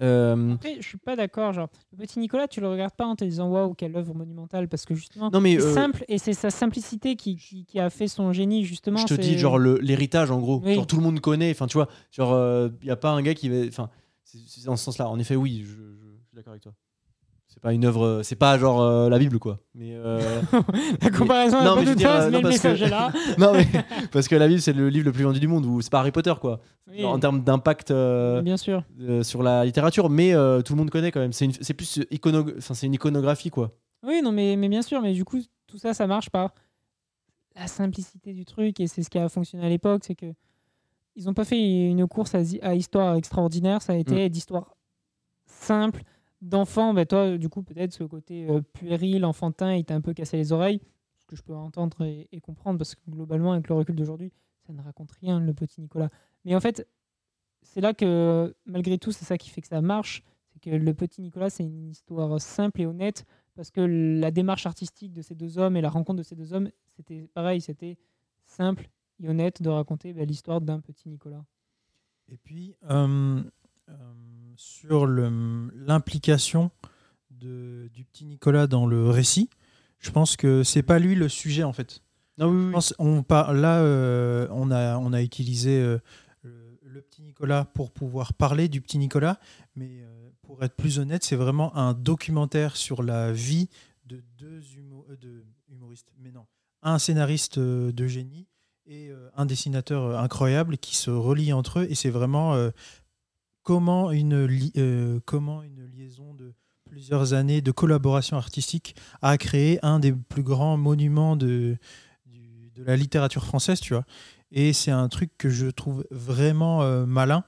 Euh, Après, je suis pas d'accord. Genre, le petit Nicolas, tu le regardes pas en te disant waouh, quelle œuvre monumentale, parce que justement, non mais c'est euh, simple et c'est sa simplicité qui, qui, qui a fait son génie, justement. je te dis genre l'héritage en gros Oui. genre tout le monde connaît enfin tu vois genre il y a pas un gars qui va enfin c'est dans ce sens là en effet oui je, je- je suis d'accord avec toi. C'est pas une œuvre c'est pas genre euh, la bible quoi. Mais euh, La comparaison Non, n'a mais je veux dire, euh, mais non, le parce que- là. non mais parce que la bible c'est le livre le plus vendu du monde ou c'est pas Harry Potter quoi. Oui, Genre, en termes d'impact euh, bien sûr. sur la littérature mais tout le monde connaît quand même. C'est plus icono enfin c'est une iconographie quoi. Oui, non, mais, mais bien sûr, mais du coup, tout ça, ça marche par la simplicité du truc, et c'est ce qui a fonctionné à l'époque, c'est que ils n'ont pas fait une course à, histoire extraordinaire, ça a été d'histoire simple, d'enfants. Bah, toi, du coup, peut-être ce côté euh, puéril, enfantin, il t'a un peu cassé les oreilles, ce que je peux entendre et, et comprendre, parce que globalement, avec le recul d'aujourd'hui, ça ne raconte rien, le petit Nicolas. Mais en fait, c'est là que, malgré tout, c'est ça qui fait que ça marche, c'est que le petit Nicolas, c'est une histoire simple et honnête, parce que la démarche artistique de ces deux hommes et la rencontre de ces deux hommes, c'était pareil, c'était simple et honnête de raconter bah, l'histoire d'un petit Nicolas. Et puis, euh, euh, sur l'implication du petit Nicolas dans le récit, je pense que c'est pas lui le sujet en fait. non oui, Je pense- on par- là, euh, on, a, on a utilisé euh, le, le petit Nicolas pour pouvoir parler du petit Nicolas, mais euh, pour être plus honnête, c'est vraiment un documentaire sur la vie de deux humo- euh, de humoristes, mais non, un scénariste euh, de génie et euh, un dessinateur euh, incroyable qui se relient entre eux, et c'est vraiment euh, comment, une comment une liaison de plusieurs années de collaboration artistique a créé un des plus grands monuments de, de la littérature française, tu vois. Et c'est un truc que je trouve vraiment malin.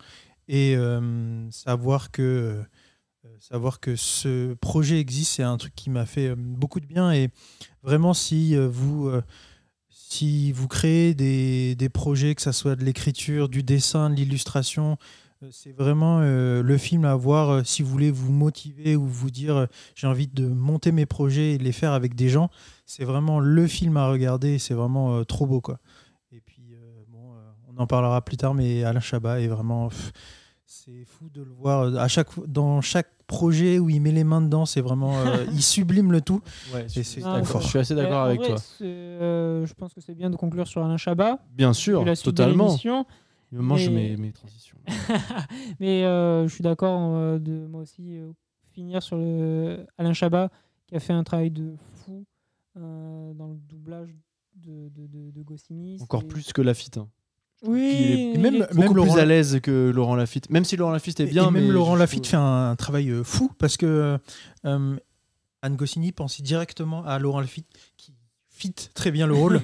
Et savoir que savoir que ce projet existe, c'est un truc qui m'a fait beaucoup de bien. Et vraiment, si vous, si vous créez des, projets, que ce soit de l'écriture, du dessin, de l'illustration, euh, c'est vraiment euh, le film à voir euh, si vous voulez vous motiver ou vous dire j'ai envie de monter mes projets et de les faire avec des gens. C'est vraiment le film à regarder. C'est vraiment trop beau. Et puis, bon, on en parlera plus tard, mais Alain Chabat est vraiment. C'est fou de le voir euh, à chaque, fois- dans chaque projet où il met les mains dedans. C'est vraiment. euh, il sublime le tout. Ouais, Et je, c'est suis Ah. Je assez d'accord avec vrai, toi. euh, je pense que c'est bien de conclure sur Alain Chabat. Bien sûr, vu la suite de totalement. l'émission. Il me mange Mais- mes, mes transitions. Mais euh, je suis d'accord euh, de moi aussi euh, finir sur le Alain Chabat qui a fait un travail de fou euh, dans le doublage de, de, de, de Goscinny. Encore plus que Lafitte. hein. Oui, est même- Beaucoup Laurent- plus à l'aise que Laurent Lafitte. Même si Laurent Lafitte est bien. et même mais Laurent Lafitte trouve- fait un, un travail euh, fou parce que euh, Anne Goscinny pensait directement à Laurent Lafitte qui fit très bien le rôle.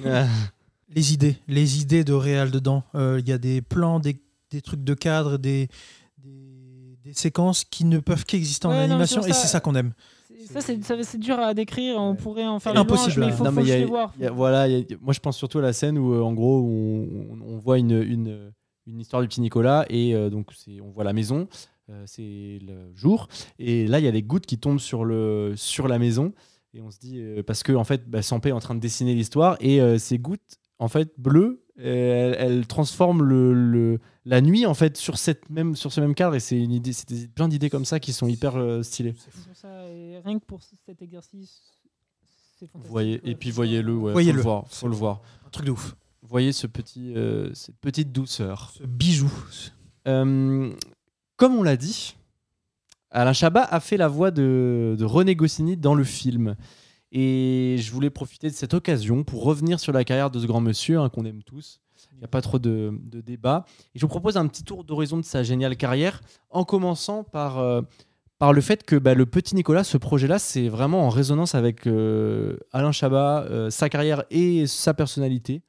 les idées, les idées de réal dedans. Euh, Il y a des plans, des, des trucs de cadre, des, des, des séquences qui ne peuvent qu'exister en non, animation et c'est ça qu'on aime. Ça, c'est dur à décrire. On Ouais. pourrait en faire Impossible, louanges, mais il faut, Non, faut mais y a- voir. il y a- voilà, il y a- moi je pense surtout à la scène où euh, en gros on, on- on voit une, une, une histoire du petit Nicolas et euh, donc c'est on voit la maison, euh, c'est le jour et là il y a des gouttes qui tombent sur le sur la maison et on se dit euh, parce que en fait bah, Sampé est en train de dessiner l'histoire et euh, ces gouttes en fait bleues euh, elles, elles transforment le, le- la nuit en fait sur cette même sur ce même cadre et c'est une idée c'est des- plein d'idées comme ça qui sont hyper euh, stylées. Ça, et rien que pour cet exercice, c'est fantastique. Voyez et puis voyez-le ouais, Voyez-le. faut le voir, faut le voir. Un truc de ouf. Voyez ce petit euh, cette petite douceur. Ce bijou. Euh, comme on l'a dit, Alain Chabat a fait la voix de, de René Goscinny dans le film. Et je voulais profiter de cette occasion pour revenir sur la carrière de ce grand monsieur hein, qu'on aime tous. Il n'y a pas trop de, de débat. Et je vous propose un petit tour d'horizon de sa géniale carrière, en commençant par, euh, par le fait que bah, le petit Nicolas, ce projet-là, c'est vraiment en résonance avec euh, Alain Chabat, euh, sa carrière et sa personnalité.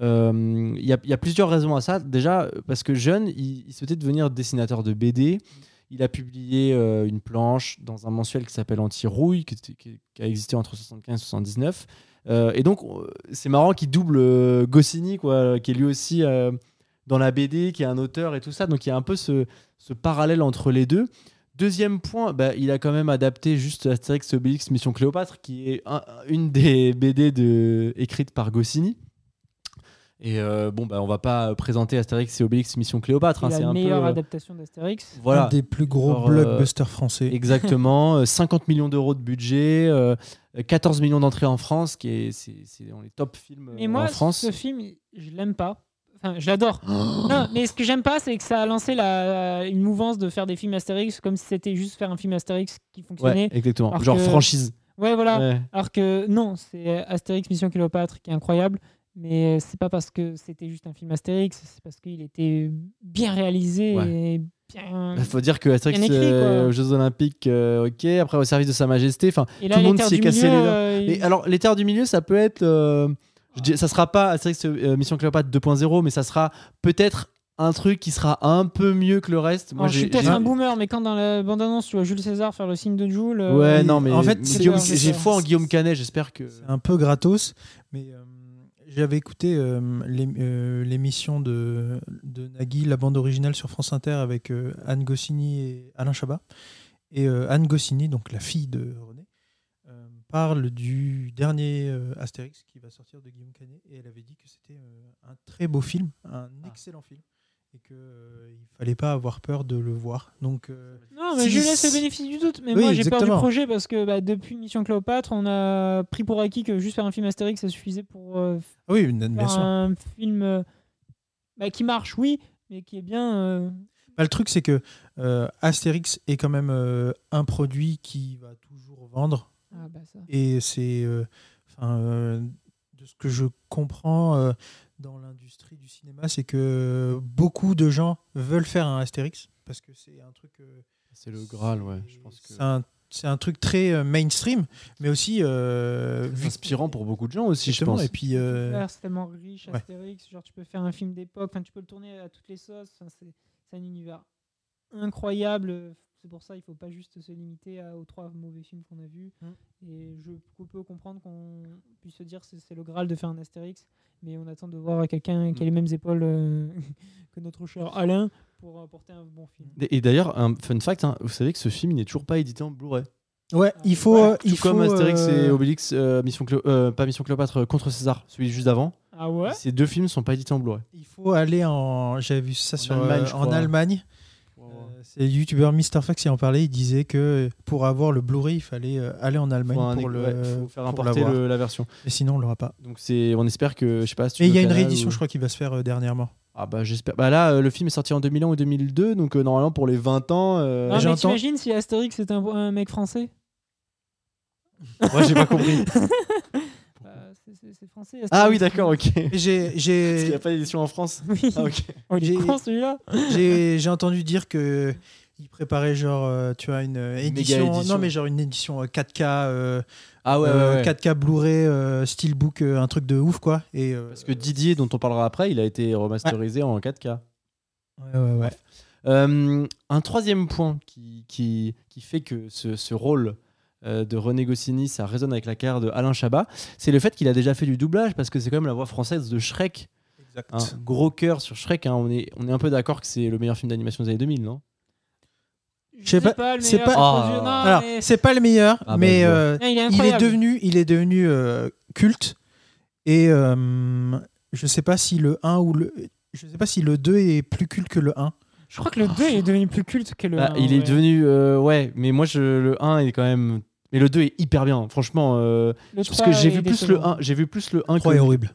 Il y, a- plusieurs raisons à ça. Déjà, parce que jeune, il souhaitait devenir dessinateur de BD. Il a publié euh, une planche dans un mensuel qui s'appelle Anti-Rouille, qui, a existé entre 75 et 79. Euh, et donc, c'est marrant qu'il double euh, Goscinny, quoi, qui est lui aussi dans la BD, qui est un auteur et tout ça. Donc, il y a un peu ce, parallèle entre les deux. Deuxième point, bah, il a quand même adapté juste Astérix Obélix Mission Cléopâtre, qui est un- une des BD de, écrites par Goscinny. Et euh, bon, bah, on va pas présenter Astérix et Obélix Mission Cléopâtre. hein, C'est la un meilleure peu, euh, adaptation d'Astérix. Voilà. Un des plus gros Alors, euh, blockbusters français. Exactement, euh, 50 millions d'euros de budget, euh, 14 millions d'entrées en France, qui est c'est c'est dans les top films euh, Mais moi, en France. ce film, je l'aime pas. Enfin, je l'adore. Non, mais ce que j'aime pas, c'est que ça a lancé la, une mouvance de faire des films Astérix comme si c'était juste faire un film Astérix qui Ouais, fonctionnait. exactement. Genre que- franchise. Ouais, voilà. Ouais. Alors que non, c'est Astérix Mission Cléopâtre qui est incroyable. Mais c'est pas parce que c'était juste un film Astérix, c'est parce qu'il était bien réalisé Ouais. et bien. Il faut dire que Astérix écrit, euh, aux Jeux Olympiques, euh, ok, après au service de Sa Majesté. Enfin, tout le monde s'est du cassé milieu, les dents. euh, alors, les terres du milieu, ça peut être. euh, je dis- ça sera pas Astérix euh, Mission Cléopâtre 2.0, mais ça sera peut-être un truc qui sera un peu mieux que le reste. Moi, Alors, je suis peut-être un boomer, mais quand dans la bande-annonce, tu vois Jules César faire le signe de Joule. euh, Ouais, non, mais en fait, j'ai foi en Guillaume Canet, j'espère que. C'est un peu gratos, mais euh, j'avais écouté euh, euh, l'émission de, de Nagui, la bande originale sur France Inter avec euh, Anne Goscinny et Alain Chabat. Et Anne Goscinny, donc la fille de René, parle du dernier Astérix qui va sortir de Guillaume Canet. Et elle avait dit que c'était un très beau film, un Ah. excellent film. Et qu'il ne fallait pas avoir peur de le voir. Donc, euh, Non, mais Si- je laisse le bénéfice du doute. Mais Oui, moi, j'ai peur du projet parce que bah, depuis Mission Cléopâtre, on a pris pour acquis que juste faire un film Astérix, ça suffisait pour euh, ah oui, bien faire sûr. un film euh, bah, qui marche, oui, mais qui est bien. euh, Bah, le truc, c'est que euh, Astérix est quand même euh, un produit qui va toujours vendre. Ah, bah ça. Et c'est, euh, euh, de ce que je comprends euh, dans l'industrie du cinéma, c'est que beaucoup de gens veulent faire un Astérix parce que c'est un truc. euh, C'est le Graal, ouais. Je pense que c'est un, c'est un truc très euh, mainstream, mais aussi euh, inspirant pour beaucoup de gens aussi, je pense. Et puis, euh, C'est tellement riche, ouais. Astérix. Genre, tu peux faire un film d'époque, enfin, tu peux le tourner à toutes les sauces. enfin, c'est c'est un univers incroyable. C'est pour ça il faut pas juste se limiter à- aux trois mauvais films qu'on a vus. Mm. Et je peux comprendre qu'on puisse se dire que c'est c'est le Graal de faire un Astérix, mais on attend de voir quelqu'un qui a les mêmes épaules euh, que notre cher Alain pour euh, porter un bon film. Et d'ailleurs, un fun fact, hein, vous savez que ce film il n'est toujours pas édité en Blu-ray. Ouais, il faut. Ouais, euh, Tout il comme faut, Astérix euh, et Obélix, euh, Mission Cléo- euh, pas Mission Cléopâtre, contre César, celui juste d'avant. Ah ouais? Ces deux films sont pas édités en Blu-ray. Il faut aller en. J'avais vu ça En sur, Allemagne, euh, je en. Allemagne. C'est le youtubeur Mr. Fox qui en parlait. Il disait que pour avoir le Blu-ray, il fallait euh, aller en Allemagne Faut, pour, le, ouais, faut faire pour importer le- la version. Et sinon, on l'aura pas. Donc c'est, on espère que, je sais pas. Si tu Mais il y a une réédition, ou- je crois, qui va se faire euh, dernièrement. Ah bah j'espère. Bah là, euh, le film est sorti en 2001 ou 2002, donc euh, normalement pour les 20 ans. euh, Non, mais t'imagines si Astérix c'était un, un mec français? Moi j'ai pas compris. C'est- français. ah oui, d'accord, ok. Parce Et J'ai qu'il j'ai- n'y a pas d'édition en France. Oui. Ah ok. Oh, J'ai- celui-là j'ai j'ai entendu dire que il préparait genre euh, tu vois une euh, édition, édition. non mais genre une édition euh, 4K euh, Ah ouais, euh, ouais, ouais. 4K Blu-ray euh, steelbook euh, un truc de ouf quoi et euh, Parce que Didier, dont on parlera après, il a été remasterisé en 4K. ouais, ouais, ouais. Euh, un troisième point qui, qui, qui fait que ce, ce rôle euh, de René Goscinny, ça résonne avec la carrière de Alain Chabat, c'est le fait qu'il a déjà fait du doublage, parce que c'est quand même la voix française de Shrek. Exact. Un gros cœur sur Shrek, hein. on, est, on est un peu d'accord que c'est le meilleur film d'animation des années 2000, non? Je sais pas- le c'est meilleur pas- produit- non, Alors, mais- c'est pas le meilleur, Ah bah, mais je vois. euh, il est il est incroyable. devenu, il est devenu euh, culte. Et euh, je sais pas si le 1 ou le. Je sais pas si le 2 est plus culte que le 1. Je crois que le 2 est devenu plus culte que le Bah, 1. Il est ouais. devenu. euh, ouais, mais moi, je, le 1 est quand même. Mais le 2 est hyper bien, franchement. euh, Le parce 3 que j'ai est vu plus le décevant. 1. J'ai vu plus le 1 3 que est le- horrible.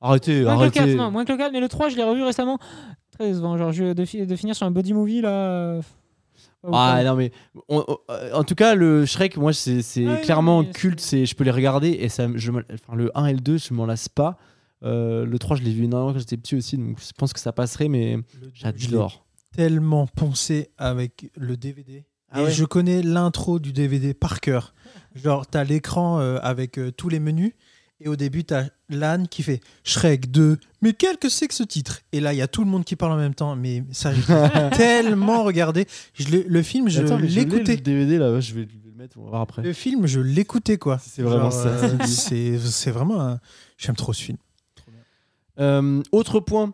Arrêtez, Moins que le 4, arrêtez. non, moins que le 4, mais le 3, je l'ai revu récemment. Très décevant. Genre, je, de, fi- de finir sur un body movie, là. euh, Ah quoi. non mais on- on- euh, en tout cas le Shrek moi c'est c'est Ouais, clairement mais culte c'est- je peux les regarder et ça je enfin le 1 et le 2 je m'en lasse pas Euh, le 3 je l'ai vu énormément quand j'étais petit aussi donc je pense que ça passerait mais Le 2, je l'ai j'adore tellement poncé avec le DVD. Ah et ouais je connais l'intro du DVD par cœur. Genre, t'as l'écran euh, avec euh, tous les menus. Et au début, t'as l'âne qui fait Shrek 2. Mais quel que c'est que ce titre? Et là, il y a tout le monde qui parle en même temps. Mais ça, j'ai tellement regardé. Je le film, je l'écoutais. le DVD là je vais le mettre on va voir après Le film, je l'écoutais quoi. C'est vraiment Genre, ça, euh, c'est vraiment. un- J'aime trop ce film. Autre point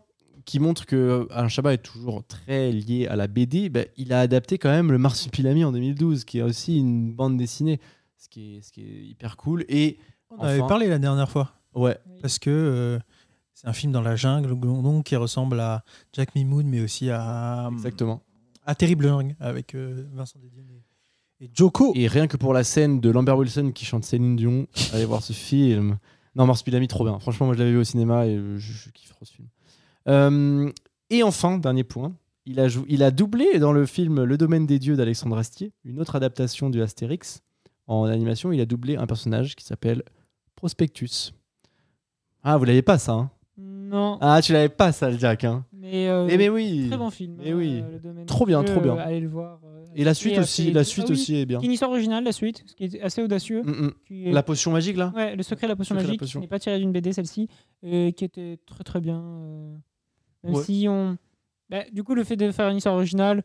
qui montre que Alain Chabat est toujours très lié à la BD, bah, il a adapté quand même le Marsupilami en 2012, qui est aussi une bande dessinée, ce qui est, ce qui est hyper cool. Et On en avait Enfin. parlé la dernière fois. ouais, Oui. Parce que euh, c'est un film dans la jungle donc, qui ressemble à Jack Mimoun, mais aussi à, exactement. à Terrible Jungle avec euh, Vincent Desdienne et, Joko. Et rien que pour la scène de Lambert Wilson qui chante Céline Dion, allez voir ce film. Non, Marsupilami, trop bien. Franchement, moi je l'avais vu au cinéma et euh, je, je kiffe trop ce film. Euh, et enfin, dernier point, il a, jou- il a doublé dans le film Le domaine des dieux d'Alexandre Astier, une autre adaptation du Astérix. En animation, il a doublé un personnage qui s'appelle Prospectus. Ah, vous l'avez pas ça hein? Non, Ah, tu l'avais pas ça, le Jack. Hein? Mais, euh, Eh mais oui. très bon film. Mais hein, oui. euh, le domaine Trop bien, trop bien. euh, Allez le voir. euh, Et la suite aussi, la Ah suite oui, aussi est bien. une histoire originale, la suite, ce qui est assez audacieux. Mm, mm. qui est- La potion magique là? Ouais, le secret de la potion magique, n'est pas tiré d'une BD, celle-ci, qui était très très bien. Même Ouais. si on. Bah, du coup, le fait de faire une histoire originale,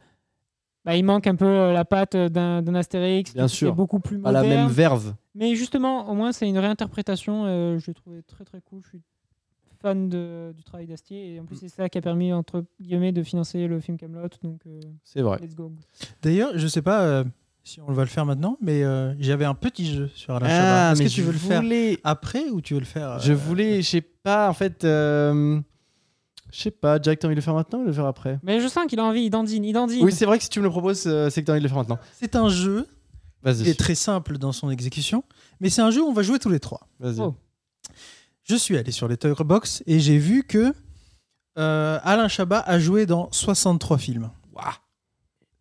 bah, il manque un peu euh, la patte d'un d'un Astérix. Bien sûr. est beaucoup plus À la moderne. même verve. Mais justement, au moins, c'est une réinterprétation. euh, je l'ai trouvé très très cool. Je suis fan de- du travail d'Astier. Et en plus, Mm. c'est ça qui a permis, entre guillemets, de financer le film Camelot. Donc, euh, C'est vrai. let's go. D'ailleurs, je sais pas euh, si on va le faire maintenant, mais euh, j'avais un petit jeu sur Alain Ah, Chabat. Est-ce mais que tu veux le faire voulais- après ou tu veux le faire euh, Je voulais, je sais pas, en fait, euh, je sais pas, Jack, t'as envie de le faire maintenant ou de le faire après? Mais je sens qu'il a envie, il dandine, il dandine. Oui, c'est vrai que si tu me le proposes, euh, c'est que t'as envie de le faire maintenant. C'est un jeu. Il Vas-y, est très simple dans son exécution, mais c'est un jeu où on va jouer tous les trois. vas-y. Oh. Je suis allé sur les Box et j'ai vu que euh, Alain Chabat a joué dans 63 films. Ouah.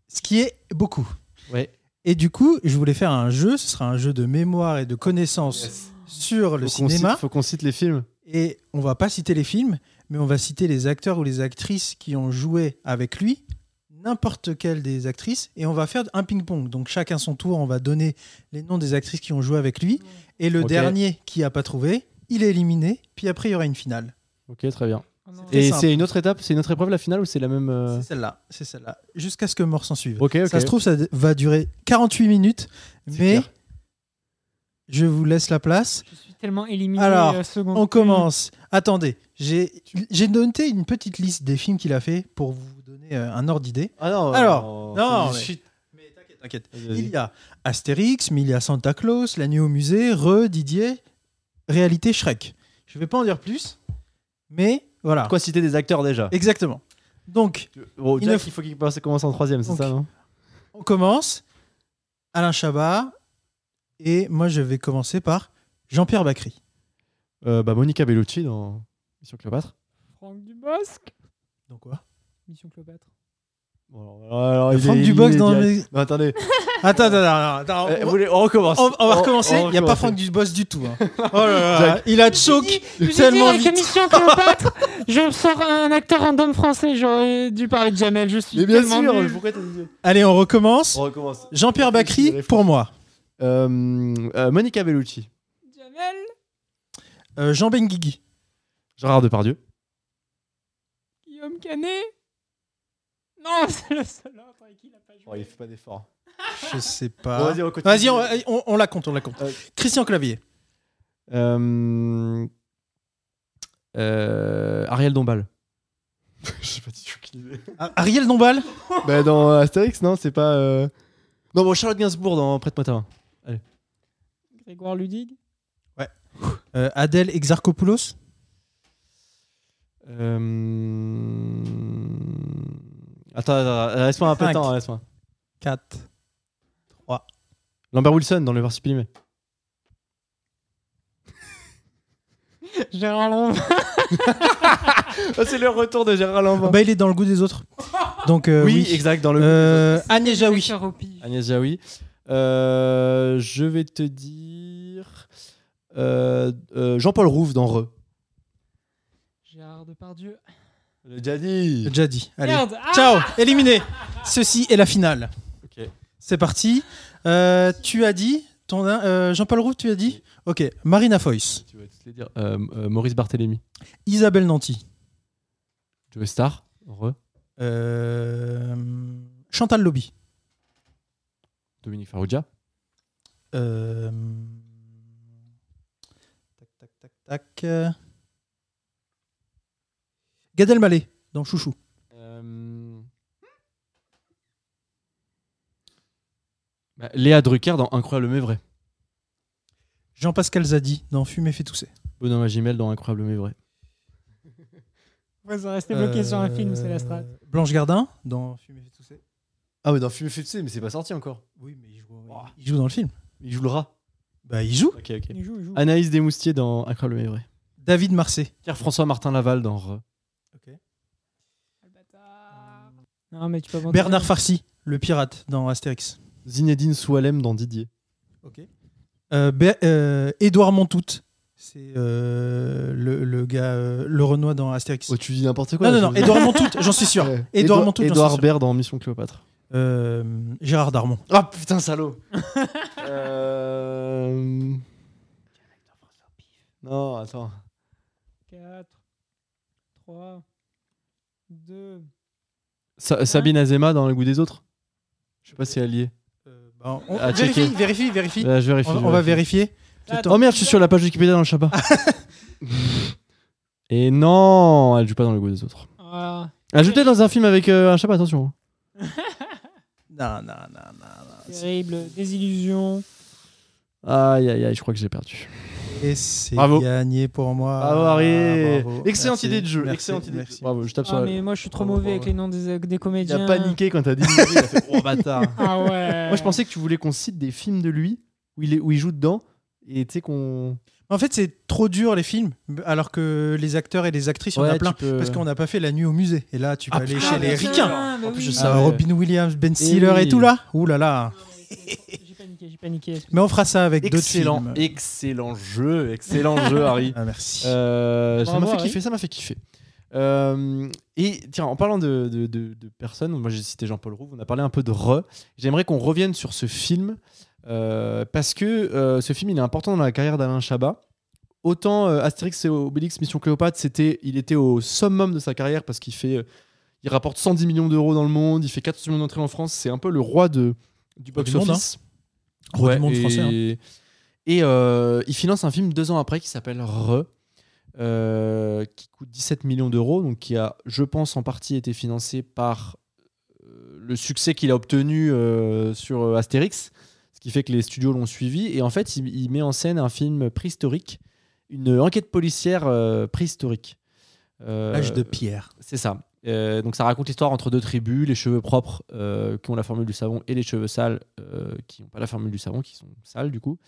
Ce qui est beaucoup. Ouais. Et du coup, je voulais faire un jeu, ce sera un jeu de mémoire et de connaissances sur le Faut cinéma. cite- faut qu'on cite les films. Et on va pas citer les films, mais on va citer les acteurs ou les actrices qui ont joué avec lui, n'importe quelle des actrices, et on va faire un ping-pong. Donc chacun son tour, on va donner les noms des actrices qui ont joué avec lui, et le dernier qui a pas trouvé, il est éliminé, puis après il y aura une finale. Ok, très bien. C'était Et c'est une autre étape, c'est une autre épreuve la finale ou c'est la même euh, C'est celle-là, c'est celle-là. Jusqu'à ce que mort s'en suive. Ok, ok. Ça se trouve, ça va durer 48 minutes, mais clair. Je vous laisse la place. Je suis tellement éliminé. Alors, euh, seconde On commence. Attendez, j'ai noté une petite liste des films qu'il a fait pour vous donner euh, un ordre d'idée. Ah non, Alors, non, du mais- shit. Mais t'inquiète, t'inquiète. Il y a Astérix, mais il y a Santa Claus, La Nuit au musée, Re, Didier, Réalité Shrek. Je vais pas en dire plus, mais voilà. Quoi citer des acteurs déjà? Exactement. Donc, Bon, Il Jack, ne f- il faut qu'il passe- commence en troisième, c'est ça, non? On commence. Alain Chabat. Et moi, je vais commencer par Jean-Pierre Bacry. Euh, bah, Monica Bellucci dans Mission Cléopâtre. Franck Dubosc. Donc quoi? Mission Cléopâtre. Bon, alors, alors, il Franck est- Dubox il est dans les- Non, attendez. Attends, attends, attends. attends. Euh, on, vous voulez- on recommence. on- on va recommencer. Il n'y a pas. Franck Dubos du tout. hein. Oh là là, Jack. il a choke tellement vite. Mission Cléopâtre, je sors un acteur random français. J'aurais dû parler de Jamel. Je suis Mais bien sûr, pourquoi dit Allez, on recommence. On recommence. Jean-Pierre Bacry, pour moi. Euh, euh, Monica Bellucci. Jamel. Euh, Jean Benguigui. Gérard Depardieu. Guillaume Canet. Non, c'est le seul autre avec qui il a pas joué. Oh, il fait pas d'effort. Je sais Bon, pas. vas-y, on continue. Vas-y, on, on- on la compte, on la compte. Euh, Christian Clavier. Euh, euh, Ariel Dombal. Je sais pas. Ah, Ariel Dombal? bah, dans Astérix, non, c'est pas. euh, Non, bon, Charlotte Gainsbourg dans Prête-moi ta main. Grégoire Ludig. Euh, Adèle Exarchopoulos. Euh... Attends, attends, laisse-moi un peu de temps, laisse-moi. 4. Lambert Wilson dans Le mais. Gérard Long. Ah, c'est le retour de Gérard Lanvin. Bah, il est dans le goût des autres. Donc, euh, oui, oui. exact, dans le. Euh, Agnès Jaoui. Agnès Jaoui. Euh, je vais te dire. Euh, euh, Jean-Paul Rouve dans Re. Gérard Depardieu. Le déjà dit. Déjà dit. Allez. Merde. Ah Ciao, éliminé. Ceci est la finale. Ok. C'est parti. Euh, tu as dit ton euh, Jean-Paul Roux, tu as dit Ok. Marina Foïs, Tu vas tous les dire. Euh, euh, Maurice Barthélémy. Isabelle Nanty, Joe Star? Re. euh, Chantal Lobby, Dominique Farrugia. Tac Gad Elmaleh dans Chouchou. Euh, bah, Léa Drucker dans Incroyable mais vrai. Jean-Pascal Zadi dans Fumer fait tousser. Benoît Magimel dans Incroyable mais vrai. Ouais, ça restait bloqué sur un film, c'est la strat. Euh, Blanche Gardin dans Fumer fait tousser. Ah, mais dans Fumer fait tousser, mais c'est pas sorti encore. Oui, mais il joue, il joue dans le film. Il joue le rat. Bah, il joue. Ok, ok. Il joue, il joue. Anaïs Desmoustiers dans Incroyable mais vrai. David Marseille. Pierre-François Martin Laval dans Re. Le bâtard. Non, mais tu peux inventer- Bernard Farcy, le pirate dans Astérix. Zinedine Soualem dans Didier. Euh, Be- euh, Édouard Montout, c'est euh, le, le gars, euh, le Renoir dans Astérix. Oh, tu dis n'importe quoi. non, là, non, non, veux Édouard Montout, j'en suis sûr. Ouais. Édouard Édouard- Montout, j'en suis Édouard sûr. Baird dans Mission Cléopâtre. Euh, Gérard Darmon. Ah putain, salaud Euh, Non, attends. 4, 3, 2. Sa- Sabine Azema dans Le goût des autres? Je sais pas si elle y est. Euh, bah, on- vérifie, vérifie, vérifie. Je vérifie. on, je on va vérifier. Attends. Oh merde, je suis sur la page Wikipédia dans le Chabat. Et non, elle joue pas dans Le goût des autres. Ah, Elle joue peut-être dans un film avec euh, un Chabat, attention. Non, non, non, non. non. terrible. Désillusion. Aïe aïe aïe, je crois que j'ai perdu. Et c'est Bravo. gagné pour moi. Bravo Harry Bravo. Excellente Merci, idée de jeu, merci, excellente idée. merci. Bravo, je tape sur Ah, la- mais moi, je suis trop Bravo, mauvais bravo. avec les noms des, des Il comédiens. a paniqué quand t'as dit il a fait Oh bâtard Ah ouais. Moi je pensais que tu voulais qu'on cite des films de lui où il, est, où il joue dedans et tu sais qu'on. En fait, c'est trop dur les films, alors que les acteurs et les actrices, on Ouais, a tu plein. peux- Parce qu'on n'a pas fait la nuit au musée. Et là, tu peux Ah, aller putain, chez les ricains. bah oui. je Ah. Robin Williams, Ben Stiller oui. et tout là. Ouh là là. Mais on fera ça avec d'autres Excellent, films. excellent jeu, excellent jeu, Harry. Ah, merci. Euh, ça m'a fait kiffer, ça m'a fait kiffer. Euh, et tiens, en parlant de, de- de- de personnes, moi j'ai cité Jean-Paul Rouve, on a parlé un peu de Re. J'aimerais qu'on revienne sur ce film euh, parce que euh, ce film il est important dans la carrière d'Alain Chabat. autant euh, Astérix et Obélix Mission Cléopâtre, c'était, il était au summum de sa carrière parce qu'il fait, euh, il rapporte 110 millions d'euros dans le monde, il fait 400 millions d'entrées en France, c'est un peu le roi de, du Roi du monde, et, français, hein. Et euh, il finance un film deux ans après qui s'appelle Re, euh, qui coûte 17 millions d'euros, donc qui a, je pense, en partie été financé par euh, le succès qu'il a obtenu euh, sur Astérix, ce qui fait que les studios l'ont suivi. Et en fait, il, il met en scène un film préhistorique, une enquête policière euh, préhistorique. Euh, L'âge de pierre. c'est ça. Euh, donc ça raconte l'histoire entre deux tribus, les cheveux propres euh, qui ont la formule du savon et les cheveux sales euh, qui n'ont pas la formule du savon, qui sont sales du coup.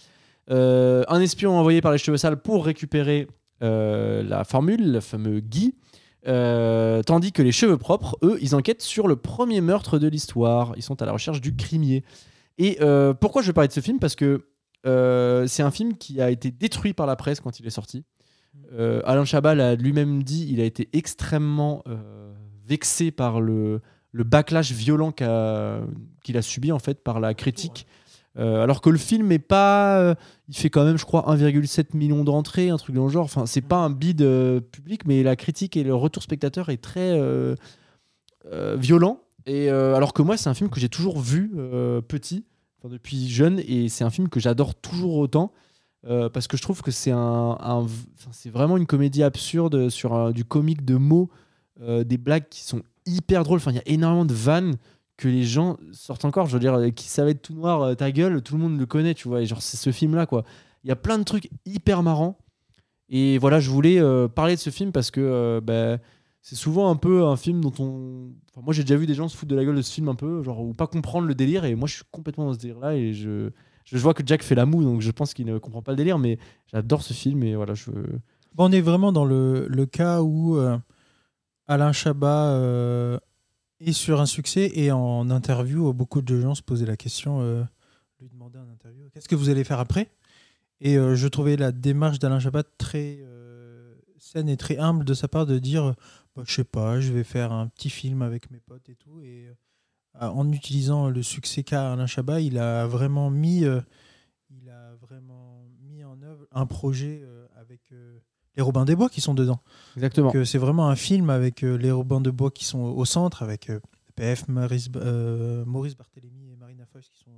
Un espion envoyé par les cheveux sales pour récupérer la formule, le fameux Guy. Tandis que les cheveux propres, eux, ils enquêtent sur le premier meurtre de l'histoire. Ils sont à la recherche du crimier. Et pourquoi je vais parler de ce film? Parce que c'est un film qui a été détruit par la presse quand il est sorti. Alain Chabat l'a lui-même dit, il a été extrêmement vexé par le, le backlash violent qu'il a subi en fait par la critique. Euh, alors que le film est pas, euh, il fait quand même, je crois, 1,7 million d'entrées, un truc dans le genre. Enfin, c'est pas un bid euh, public, mais la critique et le retour spectateur est très violent. Et alors que moi, c'est un film que j'ai toujours vu petit, enfin, depuis jeune, et c'est un film que j'adore toujours autant. parce que je trouve que c'est un, un- c'est vraiment une comédie absurde sur du comique de mots, euh, des blagues qui sont hyper drôles. Enfin, il y a énormément de vannes que les gens sortent encore. Je veux dire, euh, qui savait être tout noir, euh, ta gueule, tout le monde le connaît, tu vois. Et genre, c'est ce film-là, quoi. Il y a plein de trucs hyper marrants. Et voilà, je voulais parler de ce film parce que bah, c'est souvent un peu un film dont on. Moi, j'ai déjà vu des gens se foutre de la gueule de ce film un peu, genre, ou pas comprendre le délire. Et moi, je suis complètement dans ce délire-là. Et je, je vois que Jack fait la moue, donc je pense qu'il ne comprend pas le délire. Mais j'adore ce film. Et voilà, je. On est vraiment dans le, le cas où Alain Chabat euh, est sur un succès et en interview, beaucoup de gens se posaient la question, euh, lui demandaient en interview, qu'est-ce que vous allez faire après? Et euh, je trouvais la démarche d'Alain Chabat très euh, saine et très humble de sa part de dire, bah, je sais pas, je vais faire un petit film avec mes potes et tout. Et euh, en utilisant le succès qu'a Alain Chabat, il a vraiment mis, euh, il a vraiment mis en œuvre un projet euh, euh, les Robins des Bois qui sont dedans. Exactement. Donc, euh, c'est vraiment un film avec euh, les Robins de Bois qui sont au centre, avec euh, PF, Maurice, Maurice Barthélémy et Marina Foïs qui sont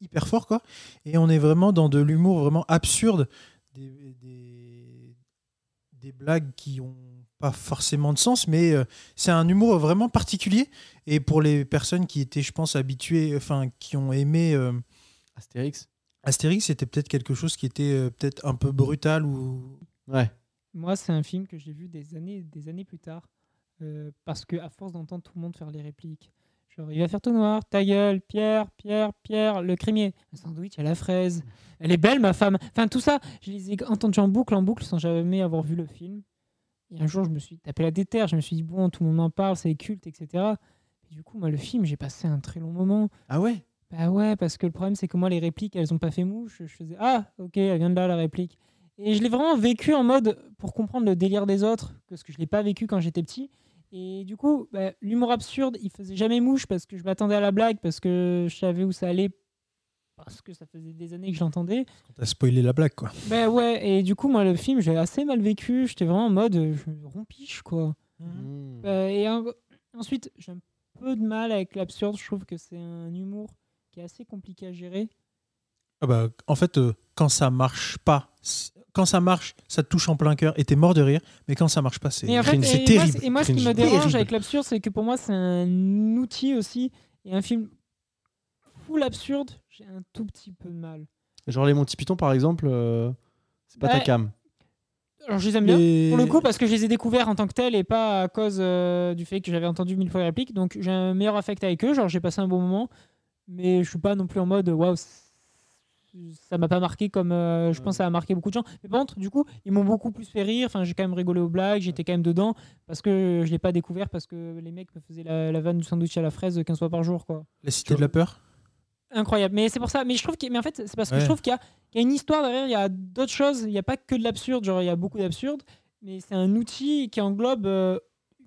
hyper forts. Quoi. Et on est vraiment dans de l'humour vraiment absurde, des, des, des blagues qui ont pas forcément de sens, mais euh, c'est un humour vraiment particulier. Et pour les personnes qui étaient, je pense, habituées, enfin, qui ont aimé euh, Astérix. Astérix, c'était peut-être quelque chose qui était euh, peut-être un peu brutal ou Ouais. Moi, c'est un film que j'ai vu des années, des années plus tard. euh, parce que à force d'entendre tout le monde faire les répliques, genre il va faire tout noir, ta gueule, Pierre, Pierre, Pierre, le crémier, un sandwich à la fraise, elle est belle ma femme. Enfin tout ça, je les ai entendus en boucle, en boucle, sans jamais avoir vu le film. Et un jour, je me suis tapé la déterre, je me suis dit bon, tout le monde en parle, c'est culte, etc. Et du coup, moi, le film, j'ai passé un très long moment. Ah ouais? Bah ouais, parce que le problème, c'est que moi, les répliques, elles ont pas fait mouche. Je faisais Ah, ok, elle vient de là, la réplique. Et je l'ai vraiment vécu en mode pour comprendre le délire des autres, parce que je l'ai pas vécu quand j'étais petit. Et du coup, bah, l'humour absurde, il faisait jamais mouche parce que je m'attendais à la blague, parce que je savais où ça allait, parce que ça faisait des années que je l'entendais. t'as spoilé la blague, quoi. Bah ouais, et du coup, moi, le film, j'ai assez mal vécu. J'étais vraiment en mode je rompiche, quoi. Mmh. Euh, et en- ensuite, j'ai un peu de mal avec l'absurde. Je trouve que c'est un humour qui est assez compliqué à gérer. Ah bah, en fait, euh, quand ça marche pas, quand ça marche, ça te touche en plein cœur et t'es mort de rire. Mais quand ça marche pas, c'est moi, terrible. Et moi, ce qui me dérange Terrible. avec l'absurde, c'est que pour moi, c'est un outil aussi. Et un film full absurde, j'ai un tout petit peu de mal. Genre les Monty Python, par exemple, euh, c'est pas ta Ouais. cam. Alors, je les aime bien. Pour le coup, parce que je les ai découverts en tant que tels et pas à cause euh, du fait que j'avais entendu mille fois les répliques. Donc, j'ai un meilleur affect avec eux. Genre, j'ai passé un bon moment. Mais je suis pas non plus en mode waouh, ça m'a pas marqué comme euh, je pense que ça a marqué beaucoup de gens. Mais par contre, du coup, ils m'ont beaucoup plus fait rire. Enfin, j'ai quand même rigolé aux blagues. J'étais quand même dedans parce que je l'ai pas découvert parce que les mecs me faisaient la, la vanne du sandwich à la fraise 15 fois par jour, quoi. La cité de la peur? Incroyable. Mais c'est pour ça. Mais je trouve mais en fait, c'est parce que Ouais. je trouve qu'il y, y a une histoire derrière. Il y a d'autres choses. Il n'y a pas que de l'absurde. Genre, il y a beaucoup d'absurde. Mais c'est un outil qui englobe euh,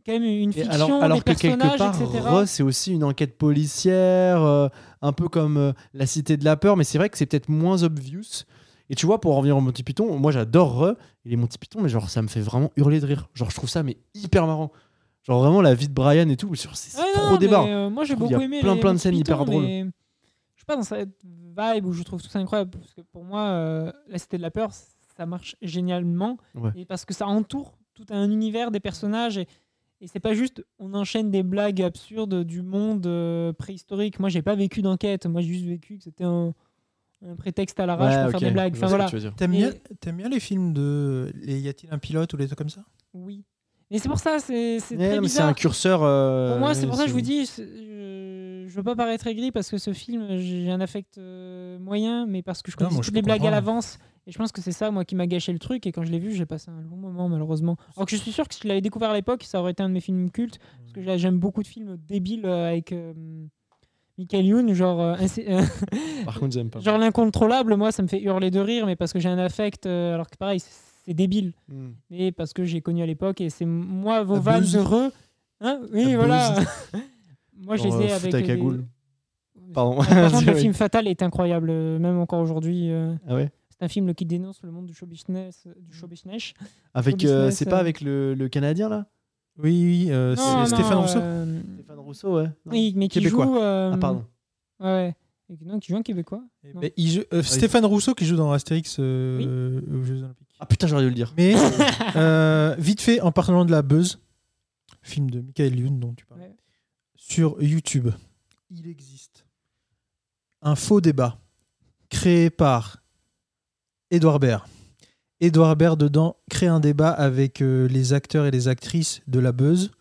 quand même une fiction, alors, alors des que quelque part, c'est aussi une enquête policière, euh, un peu comme euh, La Cité de la Peur, mais c'est vrai que c'est peut-être moins obvious. Et tu vois, pour en revenir au Monty Python, moi j'adore Re, et les Monty Python, mais genre ça me fait vraiment hurler de rire. Genre je trouve ça mais hyper marrant. Genre vraiment la vie de Brian et tout, c'est Ouais, trop non, mais, euh, moi, j'ai beaucoup aimé plein, les plein de scènes hyper drôles. Je suis pas dans cette vibe où je trouve tout ça incroyable. Parce que pour moi, euh, La Cité de la Peur, ça marche génialement. Ouais. Et parce que ça entoure tout un univers des personnages. Et, et c'est pas juste on enchaîne des blagues absurdes du monde euh, préhistorique. Moi, j'ai pas vécu d'enquête. Moi, j'ai juste vécu que c'était un, un prétexte à l'arrache Ouais, pour faire des blagues. Enfin, voilà. T'aimes Et- bien, t'aimes bien les films de. Les y a-t-il un pilote ou les trucs comme ça? Oui. Mais c'est pour ça, c'est c'est très mais c'est bizarre. un curseur. euh, Pour moi, c'est ouais, pour ça que je vous dis, c'est- je, veux pas paraître aigri parce que ce film, j'ai un affect euh, moyen, mais parce que je Non, connais moi, toutes les blagues à l'avance. Et je pense que c'est ça, moi, qui m'a gâché le truc. Et quand je l'ai vu, j'ai passé un long moment, malheureusement. Alors que je suis sûr que si je l'avais découvert à l'époque, ça aurait été un de mes films cultes. Parce que j'ai- j'aime beaucoup de films débiles euh, avec euh, Michael Youn, genre, euh, Par contre, j'aime pas. genre l'incontrôlable. Moi, ça me fait hurler de rire, mais parce que j'ai un affect. alors que pareil, c'est débile. Hmm. Mais parce que j'ai connu à l'époque et c'est moi vos vannes heureux. Hein? Oui, voilà. moi, je les ai avec. avec. Pardon. Ouais, Par contre, le film Fatal est incroyable, euh, même encore aujourd'hui. euh, Ah ouais? C'est un film qui dénonce le monde du show business. Du show business. Avec, euh, c'est pas avec le, le Canadien là? Oui, oui, euh, Non, c'est non, Stéphane Rousseau. euh, Stéphane Rousseau, ouais. Non. oui, mais qui Québécois. joue. euh, Ah, pardon. Ouais, ouais. Et qui- non, qui joue un Québécois. Eh Non. ben, il joue- euh, Stéphane Rousseau qui joue dans Astérix euh, aux Jeux Olympiques. Ah putain, j'aurais dû le dire. Mais euh, vite fait, en parlant de la buzz, film de Michael Youn dont tu parles, Ouais. Sur YouTube, il existe un faux débat créé par Edouard Baird. Edouard Baird, dedans, crée un débat avec euh, les acteurs et les actrices de la buzz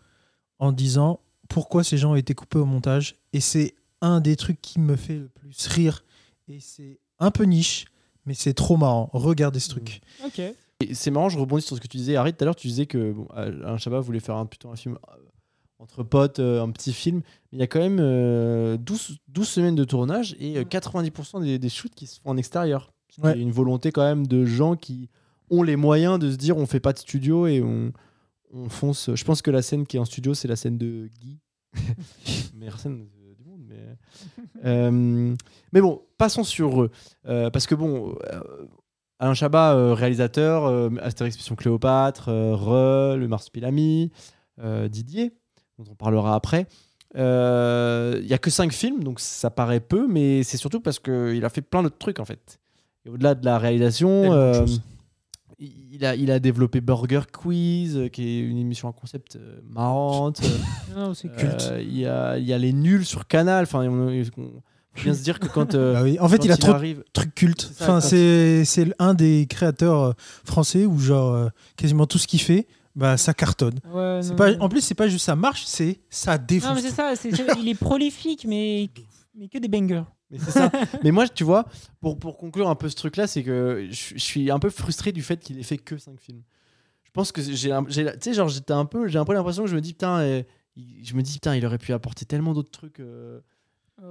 en disant pourquoi ces gens ont été coupés au montage. Et c'est un des trucs qui me fait le plus rire. Et c'est un peu niche, mais c'est trop marrant. Regardez ce truc. Ok. Et C'est marrant, je rebondis sur ce que tu disais. Harry, tout à l'heure, tu disais que bon, Alain Chabat voulait faire un, plutôt un film euh, entre potes, euh, un petit film. Mais il y a quand même euh, 12, 12 semaines de tournage et euh, 90% des, des shoots qui se font en extérieur. Il y a une volonté quand même de gens qui ont les moyens de se dire on fait pas de studio et on, on fonce. Je pense que la scène qui est en studio, c'est la scène de Guy. meilleure scène du monde. Mais, euh, mais bon, passons sur eux. Euh, parce que bon, euh, Alain Chabat, euh, réalisateur, euh, Astérix Mission Cléopâtre, euh, Re, Le Marsupilami, euh, Didier, dont on parlera après. Euh, Il y a que 5 films, donc ça paraît peu, mais c'est surtout parce qu'il a fait plein d'autres trucs en fait. Et au-delà de la réalisation, de euh, il, a, il a développé Burger Quiz, euh, qui est une émission à concept euh, marrante. Non, c'est Euh, culte. Il y, a, il y a les nuls sur Canal. Enfin, on, on faut bien se dire que quand, euh, Bah oui. En fait, quand il a trop de arrive, trucs cultes. C'est ça, Enfin, c'est c'est un des créateurs euh, français où genre euh, quasiment tout ce qu'il fait, bah ça cartonne. Ouais, non, pas, en plus, c'est pas juste ça marche, c'est ça défonce. Non, mais c'est ça, il est prolifique, mais, mais que des bangers. Mais ça. mais moi, tu vois, pour, pour conclure un peu ce truc-là, c'est que je, je suis un peu frustré du fait qu'il ait fait que 5 films. Je pense que j'ai, tu sais, genre, j'étais un peu, j'ai un peu l'impression que je me dis, putain, euh, il- je me dis, putain, il aurait pu apporter tellement d'autres trucs. euh,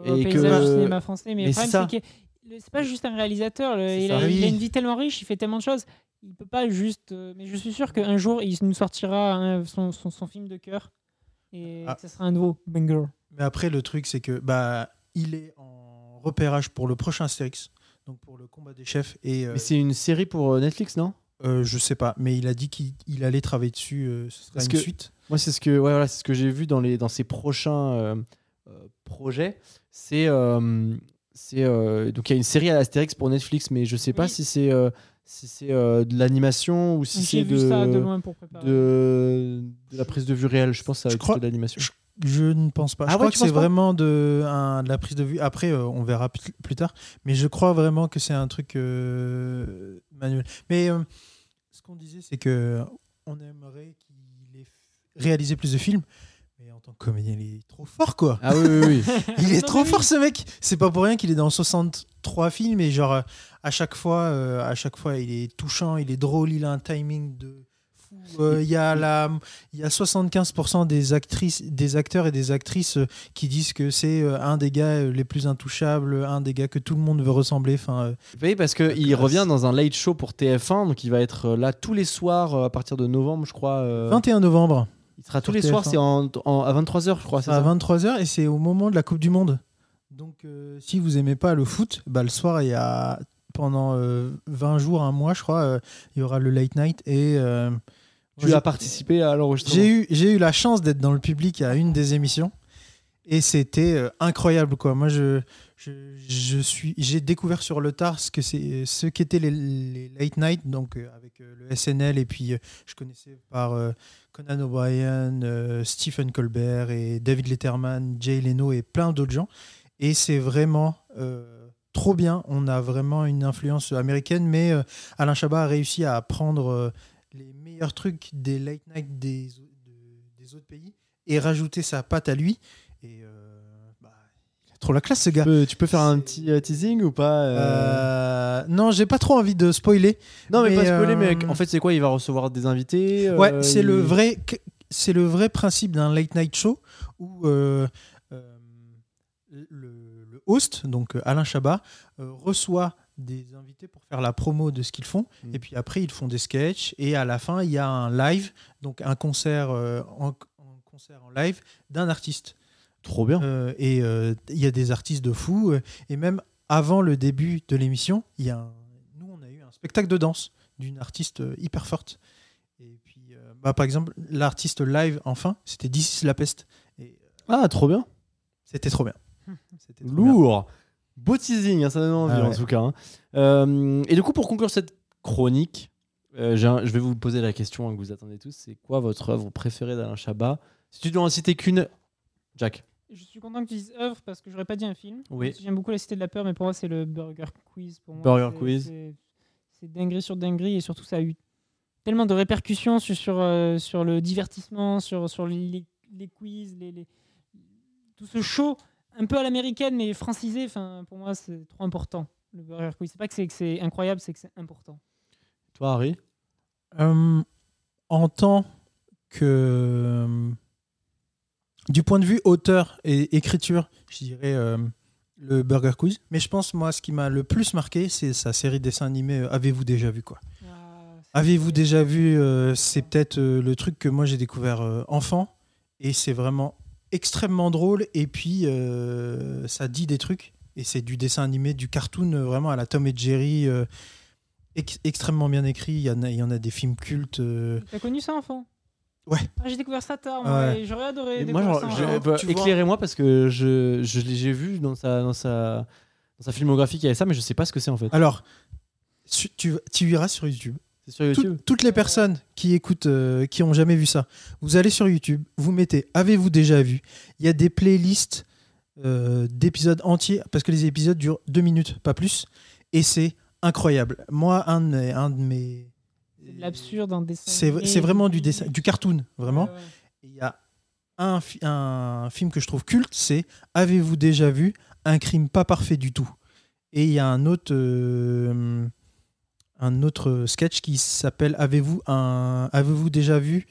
au Et que- du cinéma français. Mais, mais le problème, c'est c'est pas juste un réalisateur. le- il, ça. a, il a oui. une vie tellement riche, il fait tellement de choses. Il peut pas juste. euh, mais je suis sûr qu'un jour, il nous sortira hein, son, son, son film de cœur. Et Ah. que ce sera un nouveau banger. Mais après, le truc, c'est que bah il est en repérage pour le prochain Astérix, donc pour le combat des chefs. Et euh, Mais c'est une série pour euh, Netflix, non? Euh, je sais pas, mais il a dit qu'il il allait travailler dessus. euh, ce sera Parce une que- suite. Moi, c'est ce que, ouais, voilà, c'est ce que j'ai vu dans, les, dans ses prochains euh, euh, projets. C'est. Euh, c'est euh, donc, il y a une série à Astérix pour Netflix, mais je sais pas Oui. si c'est si c'est euh, de l'animation ou si c'est de, la prise de vue réelle. Je pense que ça va Je être crois- de l'animation. je- Je ne pense pas. Ah je ouais, crois que c'est vraiment de, un- de la prise de vue. Après, euh, on verra plus tard. Mais je crois vraiment que c'est un truc euh, manuel. Mais euh, ce qu'on disait, c'est que on aimerait qu'il ait réalisé plus de films. Tant que comédien, il est trop fort, quoi. Ah oui, oui, oui. Il est Non, trop oui. fort ce mec. C'est pas pour rien qu'il est dans 63 films et genre euh, à chaque fois, euh, à chaque fois, il est touchant, il est drôle, il a un timing de fou. Euh, Il y a la, il y a 75% des actrices, des acteurs et des actrices euh, qui disent que c'est euh, un des gars euh, les plus intouchables, un des gars que tout le monde veut ressembler. Enfin, euh, Oui, parce qu'il classe. revient dans un late show pour TF1, donc il va être euh, là tous les soirs euh, à partir de novembre, je crois. euh, 21 novembre il sera tous les soirs, TF1. c'est en, en- à 23h, je crois. c'est à ça 23h et c'est au moment de la Coupe du Monde. Donc euh, si vous aimez pas le foot, bah, le soir il y a pendant euh, 20 jours, un mois, je crois, euh, il y aura le late night. Et euh, Tu as participé à l'enregistrement j'ai eu, j'ai eu la chance d'être dans le public à une des émissions. Et c'était euh, incroyable, quoi. Moi, je, je, suis, j'ai découvert sur le tard ce que c'est, ce qu'étaient les, les late night, donc euh, avec euh, le SNL, et puis euh, je connaissais par Conan O'Brien, Stephen Colbert et David Letterman, Jay Leno et plein d'autres gens. Et c'est vraiment trop bien. On a vraiment une influence américaine, mais Alain Chabat a réussi à prendre les meilleurs trucs des late night des, des autres pays et rajouter sa patte à lui. Et euh, bah, il a trop la classe, ce tu gars. peux, tu peux faire un petit euh, teasing ou pas euh Euh, non, j'ai pas trop envie de spoiler. Non, mais, mais, pas spoiler, mais en fait, c'est quoi Il va recevoir des invités Ouais, c'est le vrai, c'est le vrai principe d'un late night show où le, le host, donc Alain Chabat, reçoit des invités pour faire la promo de ce qu'ils font. Mm. Et puis après, ils font des sketchs. Et à la fin, il y a un live, donc un concert, euh, en, en concert en live d'un artiste. Trop bien. Euh, et euh, il y a des artistes de fous. euh, et même avant le début de l'émission, il y a un- nous, on a eu un spectacle de danse d'une artiste hyper forte. Et puis, euh, bah, par exemple, l'artiste live, enfin, c'était This is la peste. Et euh, Ah, trop bien. c'était trop bien. C'était trop bien. Lourd. Beau teasing, hein, ça donne envie Ah en tout cas. hein. Euh, et du coup, pour conclure cette chronique, euh, un- je vais vous poser la question hein, que vous attendez tous. C'est quoi votre œuvre préférée d'Alain Chabat? Si tu dois en citer qu'une, Jack. Je suis content que tu dises œuvre parce que j'aurais pas dit un film. Oui. J'aime beaucoup La Cité de la Peur, mais pour moi, c'est le Burger Quiz. Pour moi, Burger Quiz. c'est- dinguerie sur dinguerie et surtout, ça a eu tellement de répercussions sur, sur, euh, sur le divertissement, sur, sur les, les quiz, les, les- tout ce show un peu à l'américaine mais francisé. Enfin, pour moi, c'est trop important. Le Burger Quiz. C'est pas que c'est que c'est incroyable, c'est que c'est important. Toi, Harry? Euh, en tant que. Du point de vue auteur et écriture, je dirais euh, le Burger Quiz. Mais je pense, moi, ce qui m'a le plus marqué, c'est sa série de dessins animés euh, Avez-vous déjà vu quoi Ah, Avez-vous déjà vu euh, C'est peut-être euh, le truc que moi j'ai découvert enfant. Et c'est vraiment extrêmement drôle. Et puis, ça dit des trucs. Et c'est du dessin animé, du cartoon, vraiment à la Tom et Jerry. ex- extrêmement bien écrit. Il y, en a, il y en a des films cultes. T'as connu ça, enfant? Ouais. Ah, j'ai découvert ça tard, Ouais. j'aurais adoré. Moi, découvrir genre, ça bah, éclairez-moi parce que je, je l'ai- j'ai vu dans sa, dans, sa, dans sa filmographie qu'il y avait ça, mais je sais pas ce que c'est en fait. Alors, tu, tu iras sur YouTube. C'est sur Tout- YouTube toutes les personnes qui écoutent, euh, qui ont jamais vu ça, vous allez sur YouTube, vous mettez Avez-vous déjà vu? Il y a des playlists euh, d'épisodes entiers, parce que les épisodes durent deux minutes, pas plus, et c'est incroyable. Moi, un de mes. Un de mes de l'absurde en dessin. c'est c'est vraiment du dessin, du cartoon, vraiment. Ouais, ouais. Et Il y a un, fi- un film que je trouve culte, c'est Avez-vous déjà vu un crime pas parfait du tout? Et il y a un autre, euh, un autre sketch qui s'appelle Avez-vous un, avez-vous déjà vu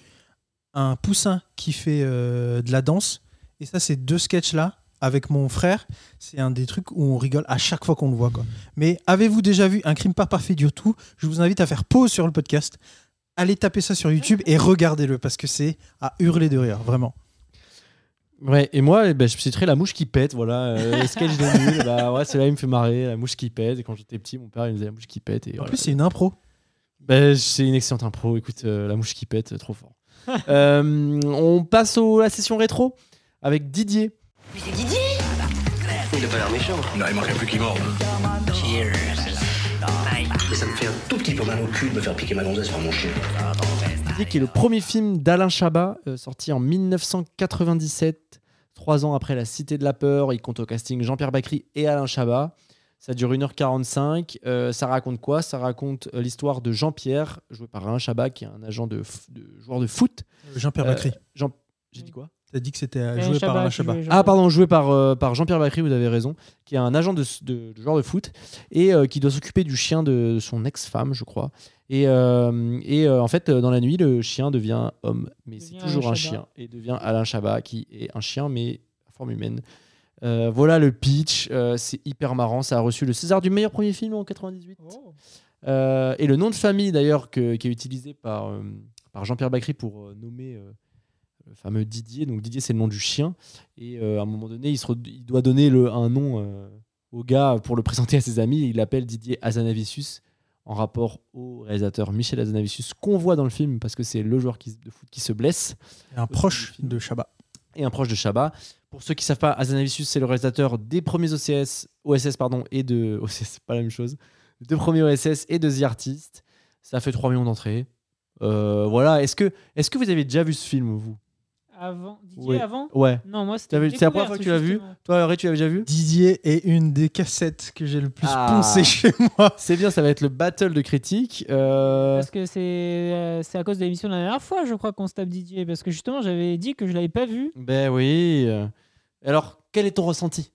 un poussin qui fait euh, de la danse? Et ça, ces deux sketchs là. Avec mon frère, c'est un des trucs où on rigole à chaque fois qu'on le voit. Quoi. Mais avez-vous déjà vu un crime pas parfait du tout? Je vous invite à faire pause sur le podcast, allez taper ça sur YouTube et regardez-le parce que c'est à hurler de rire, vraiment. Ouais, et moi, eh ben, je citerai La mouche qui pète, voilà. euh, sketch de nul, bah ouais, c'est là, il me fait marrer, La mouche qui pète. Et quand j'étais petit, mon père, il me disait La mouche qui pète. Et En voilà. plus, c'est une impro. Ben, c'est une excellente impro. Écoute, euh, La mouche qui pète, trop fort. Euh, on passe à la session rétro avec Didier. Il a pas l'air méchant. Non, il manquerait plus qu'il morde. Cheers. Mais ça me fait un tout petit peu mal au cul de me faire piquer ma gonzesse par mon chien. Didier qui est le premier film d'Alain Chabat, euh, sorti en 1997, trois ans après La Cité de la Peur. Il compte au casting Jean-Pierre Bacry et Alain Chabat. Ça dure 1h45. Euh, ça raconte quoi? Ça raconte euh, l'histoire de Jean-Pierre, joué par Alain Chabat, qui est un agent de, de joueur de foot. Jean-Pierre Euh, Bacry. Jean... J'ai dit quoi? T'as dit que c'était euh, Alain joué par Chabat Ah pardon, joué par, euh, par Jean-Pierre Bacry, vous avez raison, qui est un agent de, de, de joueur de foot et euh, qui doit s'occuper du chien de son ex-femme, je crois. Et, euh, et euh, en fait, euh, dans la nuit, le chien devient homme, mais c'est toujours Alain un Chabat. chien et devient Alain Chabat, qui est un chien mais à forme humaine. Euh, voilà le pitch, euh, c'est hyper marrant. Ça a reçu le César du meilleur premier film en 98. Oh. Euh, et le nom de famille d'ailleurs qui est utilisé par, euh, par Jean-Pierre Bacry pour euh, nommer euh, le fameux Didier. Donc Didier c'est le nom du chien. Et euh, à un moment donné il, se re- il doit donner le, un nom euh, au gars pour le présenter à ses amis. Il l'appelle Didier Azanavicius en rapport au réalisateur Michel Azanavicius qu'on voit dans le film parce que c'est le joueur qui- de foot qui se blesse Un proche de Chabat. et un proche de Chabat. Pour ceux qui ne savent pas, Azanavicius, c'est le réalisateur des premiers OCS, OSS pardon, et de. OCS, c'est pas la même chose. Des premiers OSS et de The Artist. Ça fait 3 millions d'entrées. Euh, voilà. Est-ce que, est que vous avez déjà vu ce film, vous? Avant Didier, Oui. avant Ouais. Non, moi, c'était. C'est la première fois que tu l'as vu. Toi, Ray, tu l'avais déjà vu Didier est une des cassettes que j'ai le plus Ah. poncé chez moi. C'est bien, ça va être le battle de critiques. Euh, Parce que c'est euh, c'est à cause de l'émission de la dernière fois, je crois, qu'on se tape Didier. Parce que justement, j'avais dit que je l'avais pas vu. Ben oui. Alors, quel est ton ressenti?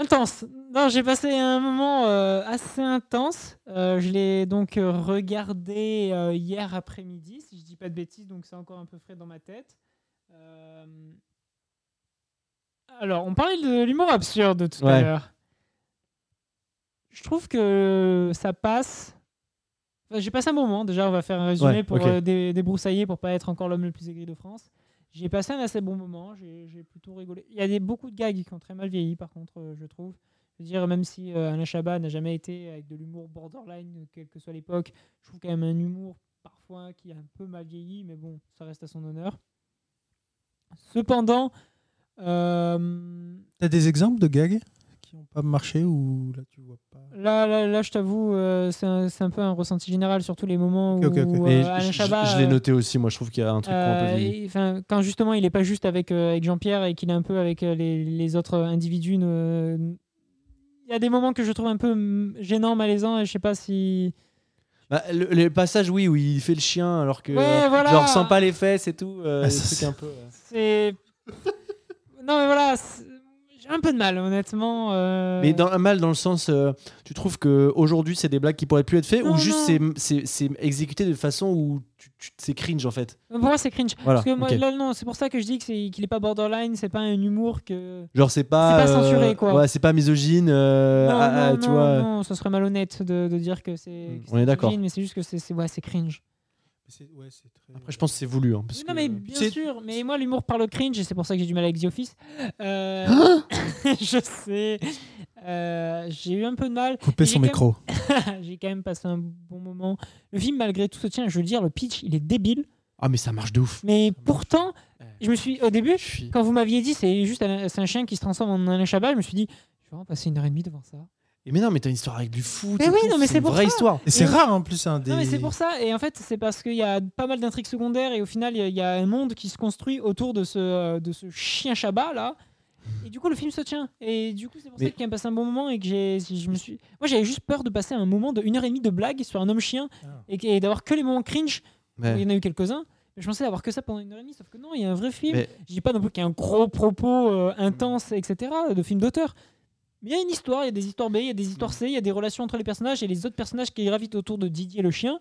Intense. Non, j'ai passé un moment euh, assez intense. Euh, je l'ai donc euh, regardé euh, hier après-midi, si je dis pas de bêtises, donc c'est encore un peu frais dans ma tête. Alors, on parlait de l'humour absurde tout à l'heure. Je trouve que ça passe. Enfin, j'ai passé un moment, déjà, on va faire un résumé Ouais, pour dé- débroussailler, pour pas être encore l'homme le plus aigri de France. J'ai passé un assez bon moment, j'ai plutôt rigolé. Il y a des, beaucoup de gags qui ont très mal vieilli, par contre, euh, je trouve. Je veux dire, même si euh, Alain Chabat n'a jamais été avec de l'humour borderline, quelle que soit l'époque, je trouve quand même un humour parfois qui a un peu mal vieilli, mais bon, ça reste à son honneur. Cependant, euh, T'as des exemples de gags? Qui n'ont pas marché ou là tu vois pas là, là, là, je t'avoue, euh, c'est un, c'est un peu un ressenti général, surtout les moments où euh, Alain je- je, Chabat. je l'ai euh, noté aussi, moi je trouve qu'il y a un truc un peu Euh, et, quand justement il est pas juste avec, euh, avec Jean-Pierre et qu'il est un peu avec euh, les, les autres individus, euh, il y a des moments que je trouve un peu mm, gênants, malaisants, et je sais pas si. Bah, le, le passage, oui, où il fait le chien alors que Ouais, voilà. genre sent pas les fesses et tout. euh, Ah, c'est- un peu. euh. C'est. non, mais voilà, un peu de mal, honnêtement. euh, Mais dans un mal dans le sens, euh, tu trouves que aujourd'hui c'est des blagues qui pourraient plus être faites Non, ou juste c'est- c'est c'est exécuté de façon où tu, tu- c'est cringe en fait? Pour moi, c'est cringe. Voilà, Parce que moi, là, non, c'est pour ça que je dis que c'est- qu'il est pas borderline, c'est pas un humour que. Genre c'est pas. C'est pas censuré, euh, quoi. Ouais, c'est pas misogyne. non, ah, ah, non, tu non, vois. non, ça serait malhonnête de, de dire que c'est. On est d'accord. Mais c'est juste que c'est c'est- ouais, c'est cringe. Ouais, très- Après je pense que c'est voulu. hein, parce non, que- mais bien sûr. Mais moi, l'humour par le cringe, et c'est pour ça que j'ai du mal avec The Office. Euh, je sais. Euh, j'ai eu un peu de mal. Couper son micro. j'ai quand même passé un bon moment. Le film, malgré tout, se tient. Je veux dire, le pitch, il est débile. Ah mais ça marche de ouf. Mais pourtant, je me suis. Au début, suis- quand vous m'aviez dit c'est juste un, un chien qui se transforme en Alain Chabat, je me suis dit, je vais vraiment passer une heure et demie devant ça. Et mais non, mais t'as une histoire avec du foot. Mais oui, tout, non, mais c'est une pour vraie ça. histoire. Et c'est rare en plus un des. Non, mais c'est pour ça. Et en fait, c'est parce qu'il y a pas mal d'intrigues secondaires et au final, il y a- il y, a un monde qui se construit autour de ce, euh, de ce chien Chabat là. Et du coup, le film se tient. Et du coup, c'est pour Mais- ça qu'il a passé un bon moment et que j'ai, je me suis. Moi, j'avais juste peur de passer un moment de une heure et demie de blague sur un homme chien Ah. et, d'avoir que les moments cringe. Ouais. Il y en a eu quelques-uns. Mais je pensais avoir que ça pendant une heure et demie. Sauf que non, il y a un vrai film. Mais- Je dis pas non plus qu'il y a un gros propos euh, intense, etc. de film d'auteur. Mais il y a une histoire, il y a des histoires B, il y a des histoires C, il y a des relations entre les personnages et les autres personnages qui gravitent autour de Didier le chien.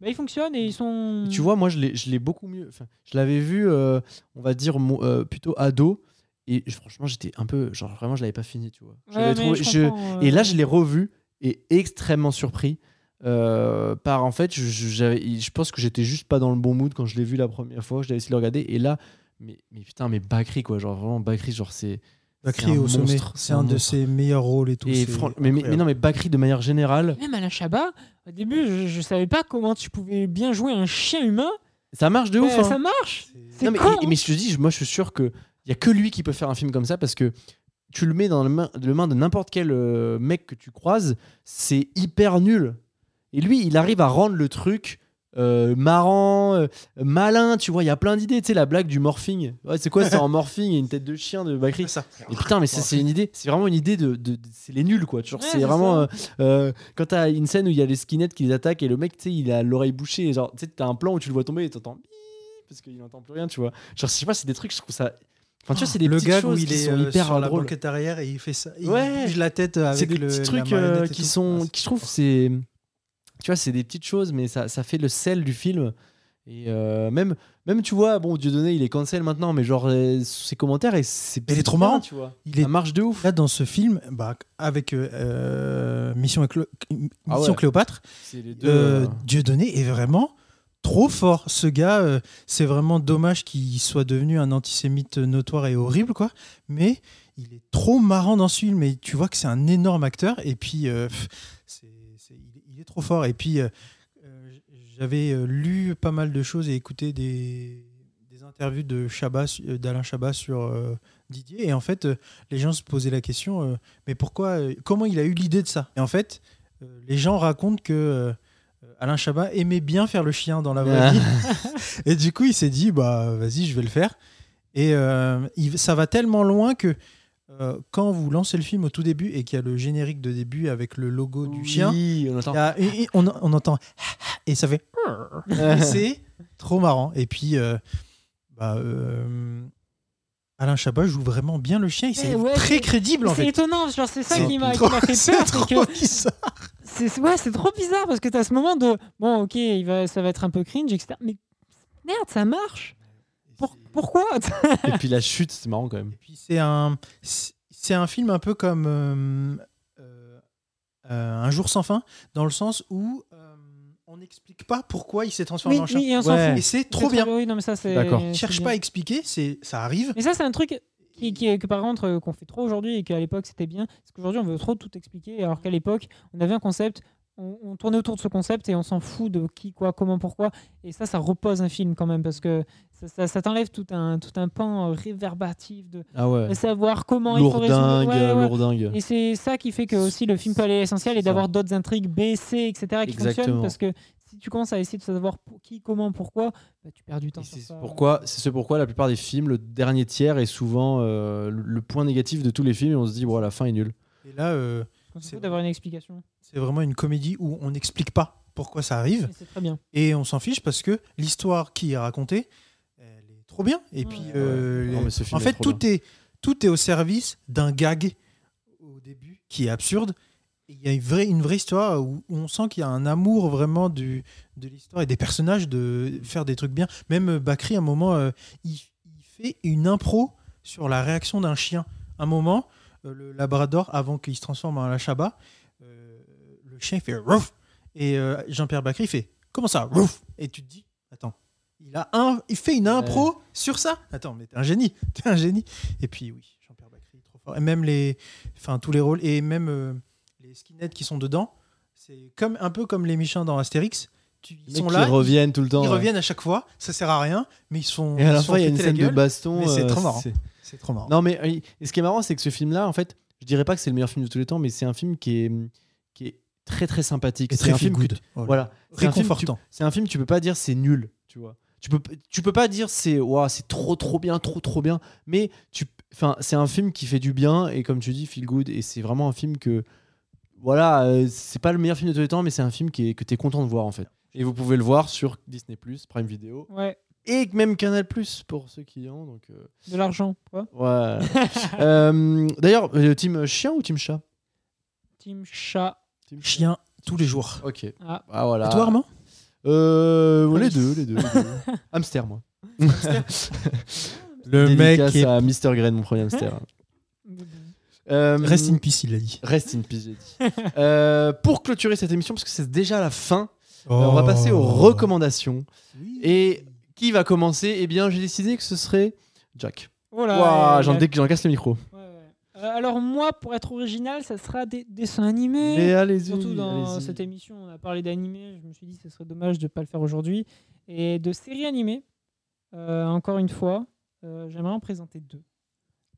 Bah, ils fonctionnent et ils sont. Tu vois, moi, je l'ai, beaucoup mieux. Enfin, je l'avais vu, euh, on va dire, euh, plutôt ado. Et je- franchement, j'étais un peu. Genre, vraiment, je l'avais pas fini, tu vois. Ouais, trouvé- je je- Et là, je l'ai revu et extrêmement surpris. euh, par en fait, je pense que j'étais juste pas dans le bon mood quand je l'ai vu la première fois. Je l'avais essayé de le regarder. Et là, mais, mais putain, mais Bakri, quoi. Genre, vraiment, Bakri, genre, c'est. Bakri c'est un au sommet. C'est un de ses meilleurs rôles et tout. Et c'est fran- mais, mais- non, mais Bakri, de manière générale, Même Alain Chabat, au début, je, je savais pas comment tu pouvais bien jouer un chien humain. ça marche de ouf. Ouais, hein. Ça marche. Non, mais, con, et- mais je te dis, moi je suis sûr que il y a que lui qui peut faire un film comme ça parce que tu le mets dans le main, le main de n'importe quel euh, mec que tu croises, c'est hyper nul. Et lui, il arrive à rendre le truc euh, marrant, euh, malin, tu vois, il y a plein d'idées, tu sais la blague du morphing. Ouais, c'est quoi C'est en morphing et une tête de chien de Bakri. ça. Et putain, mais c'est une idée, c'est vraiment une idée de, de- de- c'est les nuls quoi. Genre, Ouais, c'est vraiment euh, euh, quand t'as une scène où il y a les skinheads qui les attaquent et le mec, tu sais, il a l'oreille bouchée, et genre, tu sais, t'as un plan où tu le vois tomber et t'entends parce qu'il n'entend plus rien, tu vois. Genre, je sais pas, c'est des trucs, je trouve ça. Enfin, tu vois, c'est des le choses où il qui est sont euh, hyper sur la drôles. banquette arrière et il fait ça. Il Ouais. bouge la tête avec C'est des le, petits la trucs euh, qui tout. sont, Ah, qui je trouve, c'est, tu vois, c'est des petites choses, mais ça, ça fait le sel du film. Et euh, même, même, tu vois, bon, Dieudonné, il est cancel maintenant, mais genre, euh, ses commentaires, et c'est il est trop marrant. tu vois. Il est Ça marche de ouf. là dans ce film, bah, avec euh, Mission, Mission Ah ouais. Cléopâtre, deux. Dieudonné est vraiment trop fort. Ce gars, c'est vraiment dommage qu'il soit devenu un antisémite notoire et horrible, quoi. Mais il est trop marrant dans ce film. Et tu vois que c'est un énorme acteur. Et puis, c'est- il, est trop fort. Et puis, euh, euh, j'avais euh, lu pas mal de choses et écouté des, des interviews de Chabat, d'Alain Chabat sur euh, Didier. Et en fait, les gens se posaient la question euh, mais pourquoi, comment il a eu l'idée de ça? Et en fait, les gens racontent que Alain Chabat aimait bien faire le chien dans la vraie Ah. vie. Et du coup, il s'est dit bah vas-y, je vais le faire. Et il- ça va tellement loin que euh, quand vous lancez le film au tout début et qu'il y a le générique de début avec le logo du chien, on entend. il y a- et- et on, on entend et ça fait et c'est trop marrant. Et puis, euh, bah, euh, Alain Chabat joue vraiment bien le chien. Et c'est Eh ouais, très c'est- crédible en C'est fait. étonnant, genre c'est ça qui m'a qui trop- m'a fait c'est peur, c'est trop que bizarre. c'est ouais, c'est trop bizarre parce que tu as ce moment de bon, OK, il va ça va être un peu cringe etc. Mais merde, ça marche. Pour- pourquoi? Et puis la chute, c'est marrant quand même. Et puis c'est un, c'est un film un peu comme euh, euh, euh, Un jour sans fin, dans le sens où euh, on n'explique pas pourquoi il s'est transformé Oui, en chien. oui, et on s'en Ouais. fout. Et c'est trop bien. Oui, non mais ça c'est D'accord. c'est Cherche bien. pas à expliquer, c'est ça arrive. Mais ça, c'est un truc qui, qui est- que par contre euh, qu'on fait trop aujourd'hui et qu'à l'époque c'était bien. Parce qu'aujourd'hui on veut trop tout expliquer, alors qu'à l'époque on avait un concept, on, on tournait autour de ce concept et on s'en fout de qui, quoi, comment, pourquoi. Et ça, ça repose un film quand même parce que ça, ça- ça t'enlève tout un, tout un pan euh, réverbatif de, Ah ouais. de savoir comment il faut résoudre. Lourdingue, Ouais, ouais. lourdingue. Et c'est ça qui fait que aussi le film peut aller à l'essentiel et d'avoir d'autres intrigues B, C, etc. qui Exactement. fonctionnent parce que si tu commences à essayer de savoir pour qui, comment, pourquoi, bah, tu perds du temps. C'est ça. pourquoi, c'est ce pourquoi la plupart des films, le dernier tiers est souvent euh, le- point négatif de tous les films et on se dit, bon, la fin est nulle. Et là, euh, c'est d'avoir une explication. C'est vraiment une comédie où on n'explique pas pourquoi ça arrive très bien. et on s'en fiche parce que l'histoire qui est racontée, elle est trop bien. Et puis, Ouais. euh, Non, les- en fait, tout est, tout est au service d'un gag au début qui est absurde. Il y a une vraie, une vraie histoire où, où on sent qu'il y a un amour vraiment du, de l'histoire et des personnages de faire des trucs bien. Même euh, Bakri, à un moment, euh, il, il fait une impro sur la réaction d'un chien. Un moment, euh, le labrador, avant qu'il se transforme en Alachaba, euh, le chien fait rouf et euh, Jean-Pierre Bacry fait comment ça rouf? Et tu te dis attends il a un il fait une impro sur ça? Attends mais t'es un génie t'es un génie et puis oui Jean-Pierre Bacry trop fort et même les enfin tous les rôles et même euh, les skinheads qui sont dedans c'est comme un peu comme les méchants dans Astérix ils sont là reviennent tout le temps. ils ouais. reviennent à chaque fois ça sert à rien mais ils sont Et à la fin, il y a une scène de baston. c'est euh, trop marrant. c'est- trop marrant Non, mais et ce qui est marrant, c'est que ce film-là, en fait, je dirais pas que c'est le meilleur film de tous les temps, mais c'est un film qui est très très sympathique. C'est très un film feel tu- good Voilà. voilà, c'est un film que tu- réconfortant C'est un film, tu peux pas dire c'est nul, tu vois. Tu peux, tu peux pas dire c'est ouah, c'est trop trop bien, trop trop bien, mais tu, enfin, c'est un film qui fait du bien et comme tu dis, feel good et c'est vraiment un film que, voilà, euh, c'est pas le meilleur film de tous les temps, mais c'est un film qui est, que tu es content de voir en fait. Et vous pouvez le voir sur Disney Prime Video Ouais, et même Canal pour ceux qui ont. Donc, euh, de l'argent. Quoi. ouais. Euh, D'ailleurs, euh, team chien ou team chat? Team chat. Team chien tous les jours Ok. Ah, Ah voilà. et toi Armand Euh, les deux, les deux. les deux. hamster, moi. le Dédicace mec est à Mr. Green, mon premier hamster. Euh, rest in peace il a dit Rest in peace, j'ai dit. Euh, pour clôturer cette émission, parce que c'est déjà la fin, euh, on va passer aux Oh. recommandations. Oui. Et qui va commencer? Eh bien, j'ai décidé que ce serait Jack. Voilà. Ouah, et j'en la- dé- j'en casse le micro. Euh, alors moi, pour être original, ça sera des dessins animés. Mais allez-y. Surtout dans cette émission, on a parlé d'animés. Je me suis dit que ce serait dommage de ne pas le faire aujourd'hui. Et de séries animées, euh, encore une fois, euh, j'aimerais en présenter deux.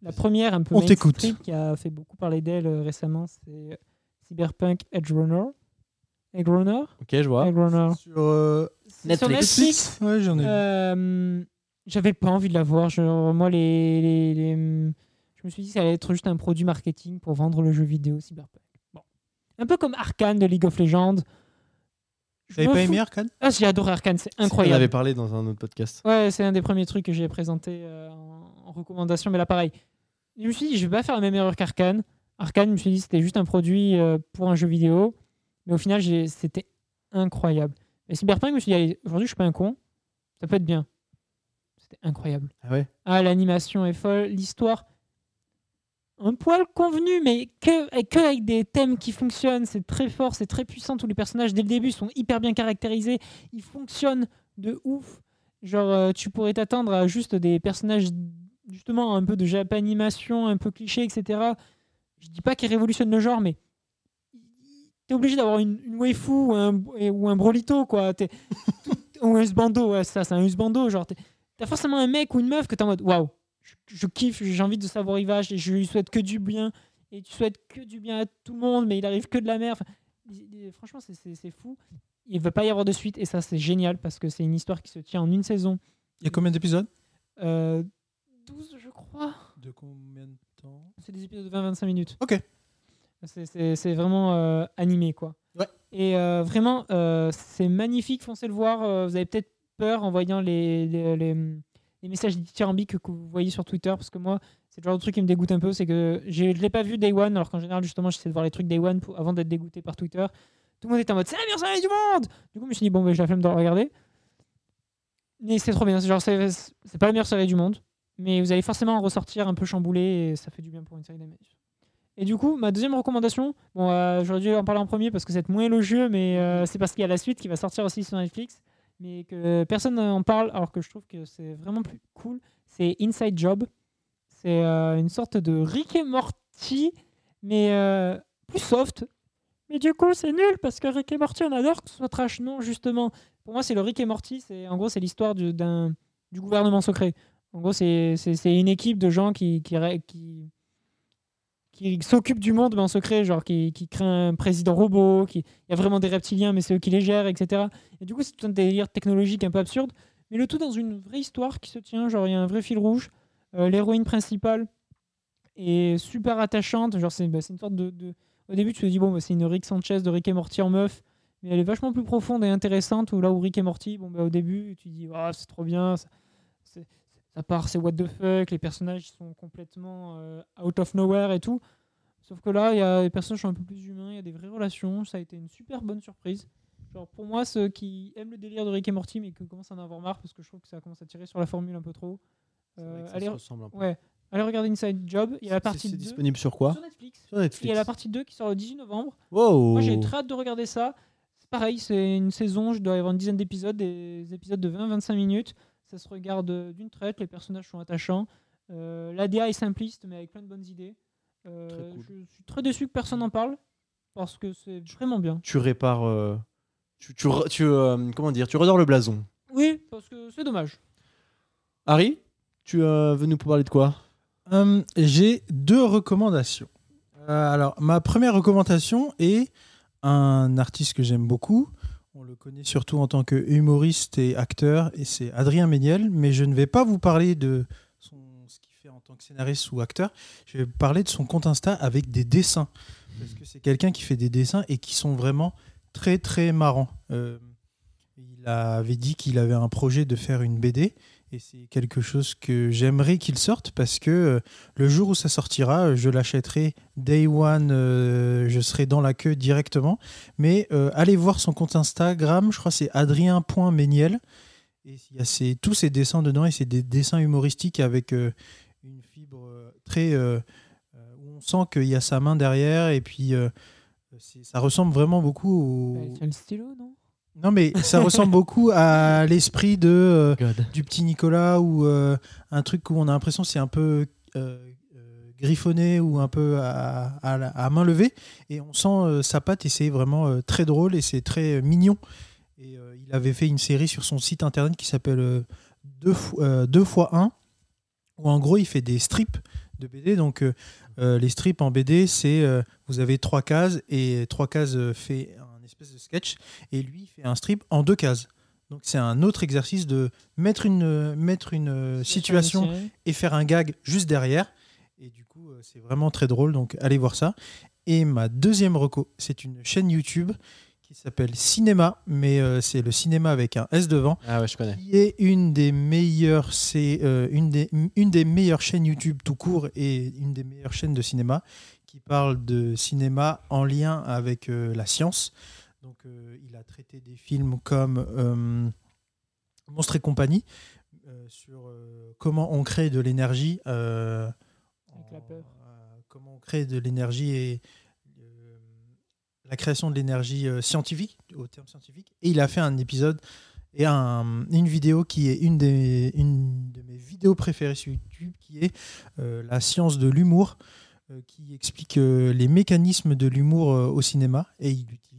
La première, un peu On t'écoute. mainstream, qui a fait beaucoup parler d'elle récemment, c'est Cyberpunk Edge Runner. Edge Runner? Ok, je vois. Edge Runner. sur euh, Netflix. Netflix? ouais j'en ai. Euh, J'avais pas envie de la voir. Genre, moi, les, les- les- je me suis dit que ça allait être juste un produit marketing pour vendre le jeu vidéo Cyberpunk. Bon. Un peu comme Arkane de League of Legends. Me pas fous- aimé Arkane? Ah, j'ai adoré Arkane, c'est On en incroyable. avait parlé dans un autre podcast. Ouais, c'est un des premiers trucs que j'ai présenté euh, en, recommandation, mais là, pareil. Je me suis dit, je vais pas faire la même erreur qu'Arkane. Arkane, je me suis dit, c'était juste un produit euh, pour un jeu vidéo, mais au final, c'était incroyable. Et Cyberpunk, je me suis dit, aujourd'hui, je suis pas un con, ça peut être bien. C'était incroyable. Ah ouais? Ah, l'animation est folle, l'histoire, un poil convenu, mais que, avec des thèmes qui fonctionnent. C'est très fort, c'est très puissant. Tous les personnages, dès le début, sont hyper bien caractérisés. Ils fonctionnent de ouf. Genre, euh, tu pourrais t'attendre à juste des personnages, justement, un peu de japanimation, un peu cliché, etc. Je dis pas qu'ils révolutionnent le genre, mais t'es obligé d'avoir une, une waifu ou un, ou un brolito, quoi. Ou un usbando, ouais, ça, c'est un usbando. Genre, t'as forcément un mec ou une meuf que t'es en mode waouh, je, je kiffe, j'ai envie de savoir il va, je, je lui souhaite que du bien. Et tu souhaites que du bien à tout le monde, mais il arrive que de la merde. Enfin, franchement, c'est- fou. Il ne va pas y avoir de suite, et ça, c'est génial parce que c'est une histoire qui se tient en une saison. Il y a combien d'épisodes? Euh, 12, je crois. De combien de temps? C'est des épisodes de 20-25 minutes. Ok. C'est- vraiment euh, animé, quoi. Ouais. Et euh, vraiment, euh, c'est magnifique. Foncez le voir. Vous avez peut-être peur en voyant les, les, les, les messages dithyrambiques que vous voyez sur Twitter. Parce que moi, c'est le genre de truc qui me dégoûte un peu. C'est que je ne l'ai pas vu Day One. Alors qu'en général, justement, j'essaie de voir les trucs Day One avant d'être dégoûté par Twitter. Tout le monde était en mode c'est la meilleure série du monde Du coup, je me suis dit, bon, ben, j'ai la flemme de regarder. Mais c'est trop bien. C'est pas la meilleure série du monde. Mais vous allez forcément en ressortir un peu chamboulé. Et ça fait du bien pour une série d'animation. Et du coup, ma deuxième recommandation, bon, euh, j'aurais dû en parler en premier parce que c'est moins élogieux, mais euh, c'est parce qu'il y a la suite qui va sortir aussi sur Netflix, mais que personne n'en parle, alors que je trouve que c'est vraiment plus cool. C'est Inside Job. C'est euh, une sorte de Rick et Morty, mais euh, plus soft. Mais du coup, c'est nul parce que Rick et Morty, on adore que ce soit trash. Non, justement. Pour moi, c'est le Rick et Morty. C'est en gros, c'est l'histoire du, d'un, du gouvernement secret. En gros, c'est, c'est, c'est une équipe de gens qui, qui, qui s'occupent du monde mais en secret, genre qui, qui créent un président robot, qui y a vraiment des reptiliens mais c'est eux qui les gèrent, etc. Et du coup c'est tout un délire technologique un peu absurde, mais le tout dans une vraie histoire qui se tient, genre il y a un vrai fil rouge. Euh, L'héroïne principale est super attachante, genre c'est bah, une sorte de, Au début tu te dis bon bah, c'est une Rick Sanchez de Rick et Morty en meuf, mais elle est vachement plus profonde et intéressante, où là où Rick et Morty, bon bah, au début tu te dis Ah, c'est trop bien, c'est- ça part, c'est what the fuck, les personnages sont complètement euh, out of nowhere et tout. Sauf que là, il y a les personnages sont un peu plus humains, il y a des vraies relations, ça a été une super bonne surprise. Genre pour moi, ceux qui aiment le délire de Rick et Morty mais qui commencent à en avoir marre parce que je trouve que ça commence à tirer sur la formule un peu trop. euh, allez, ouais, allez regarder Inside Job, il y a la partie C'est 2 disponible sur quoi sur Netflix. Sur Il y Netflix. a la partie 2 qui sort le 18 novembre. Wow. Moi, j'ai très hâte de regarder ça. C'est pareil, c'est une saison, je dois y avoir une dizaine d'épisodes, des épisodes de 20-25 minutes. Ça se regarde euh, d'une traite, les personnages sont attachants. Euh, L'ADA est simpliste, mais avec plein de bonnes idées. Euh, cool. Je suis très déçu que personne n'en parle, parce que c'est vraiment bien. Tu répares. euh, Tu, tu, re- tu, euh, comment dire Tu redors le blason. Oui, parce que c'est dommage. Harry, tu euh, veux nous parler de quoi? Hum, J'ai deux recommandations. Euh, alors, ma première recommandation est un artiste que j'aime beaucoup. On le connaît surtout en tant que humoriste et acteur, et c'est Adrien Méniel. Mais je ne vais pas vous parler de ce qu'il fait en tant que scénariste ou acteur. Je vais parler de son compte Insta avec des dessins. Parce que c'est quelqu'un qui fait des dessins et qui sont vraiment très très marrants. Euh, il avait dit qu'il avait un projet de faire une BD. Et c'est quelque chose que j'aimerais qu'il sorte parce que euh, le jour où ça sortira, euh, je l'achèterai day one, euh, je serai dans la queue directement. Mais allez voir son compte Instagram, je crois que c'est adrien.méniel. Et il y a tous ses dessins dedans et c'est des dessins humoristiques avec une fibre très. où on sent qu'il y a sa main derrière et puis ça ressemble vraiment beaucoup au. C'est le stylo, non? Non, mais ça ressemble beaucoup à l'esprit de. euh, du petit Nicolas ou euh, un truc où on a l'impression c'est un peu euh, griffonné ou un peu à, à main levée. Et on sent sa patte et c'est vraiment très drôle et c'est très mignon. Et il avait fait une série sur son site internet qui s'appelle euh, 2 x 1 où en gros il fait des strips de BD donc les strips en BD c'est vous avez trois cases et trois cases fait un espèce de sketch et lui il fait un strip en deux cases donc c'est un autre exercice de mettre une, mettre une euh, situation et faire un gag juste derrière. Et du coup, euh, c'est vraiment très drôle, donc allez voir ça. Et ma deuxième reco, c'est une chaîne YouTube qui s'appelle Cinéma, mais euh, c'est le cinéma avec un S devant, Ah ouais, je connais. qui est une des meilleures, c'est euh, une, des, une des meilleures chaînes YouTube tout court et une des meilleures chaînes de cinéma qui parle de cinéma en lien avec euh, la science. Donc, euh, il a traité des films comme euh, Monstres et compagnie euh, sur comment on crée de l'énergie. Avec en- la peur. comment on crée de l'énergie et la création de l'énergie scientifique, au terme scientifique. Et il a fait un épisode et un- une vidéo qui est une, des, une de mes vidéos préférées sur YouTube, qui est euh, la science de l'humour, euh, qui explique euh, les mécanismes de l'humour au cinéma. Et il utilise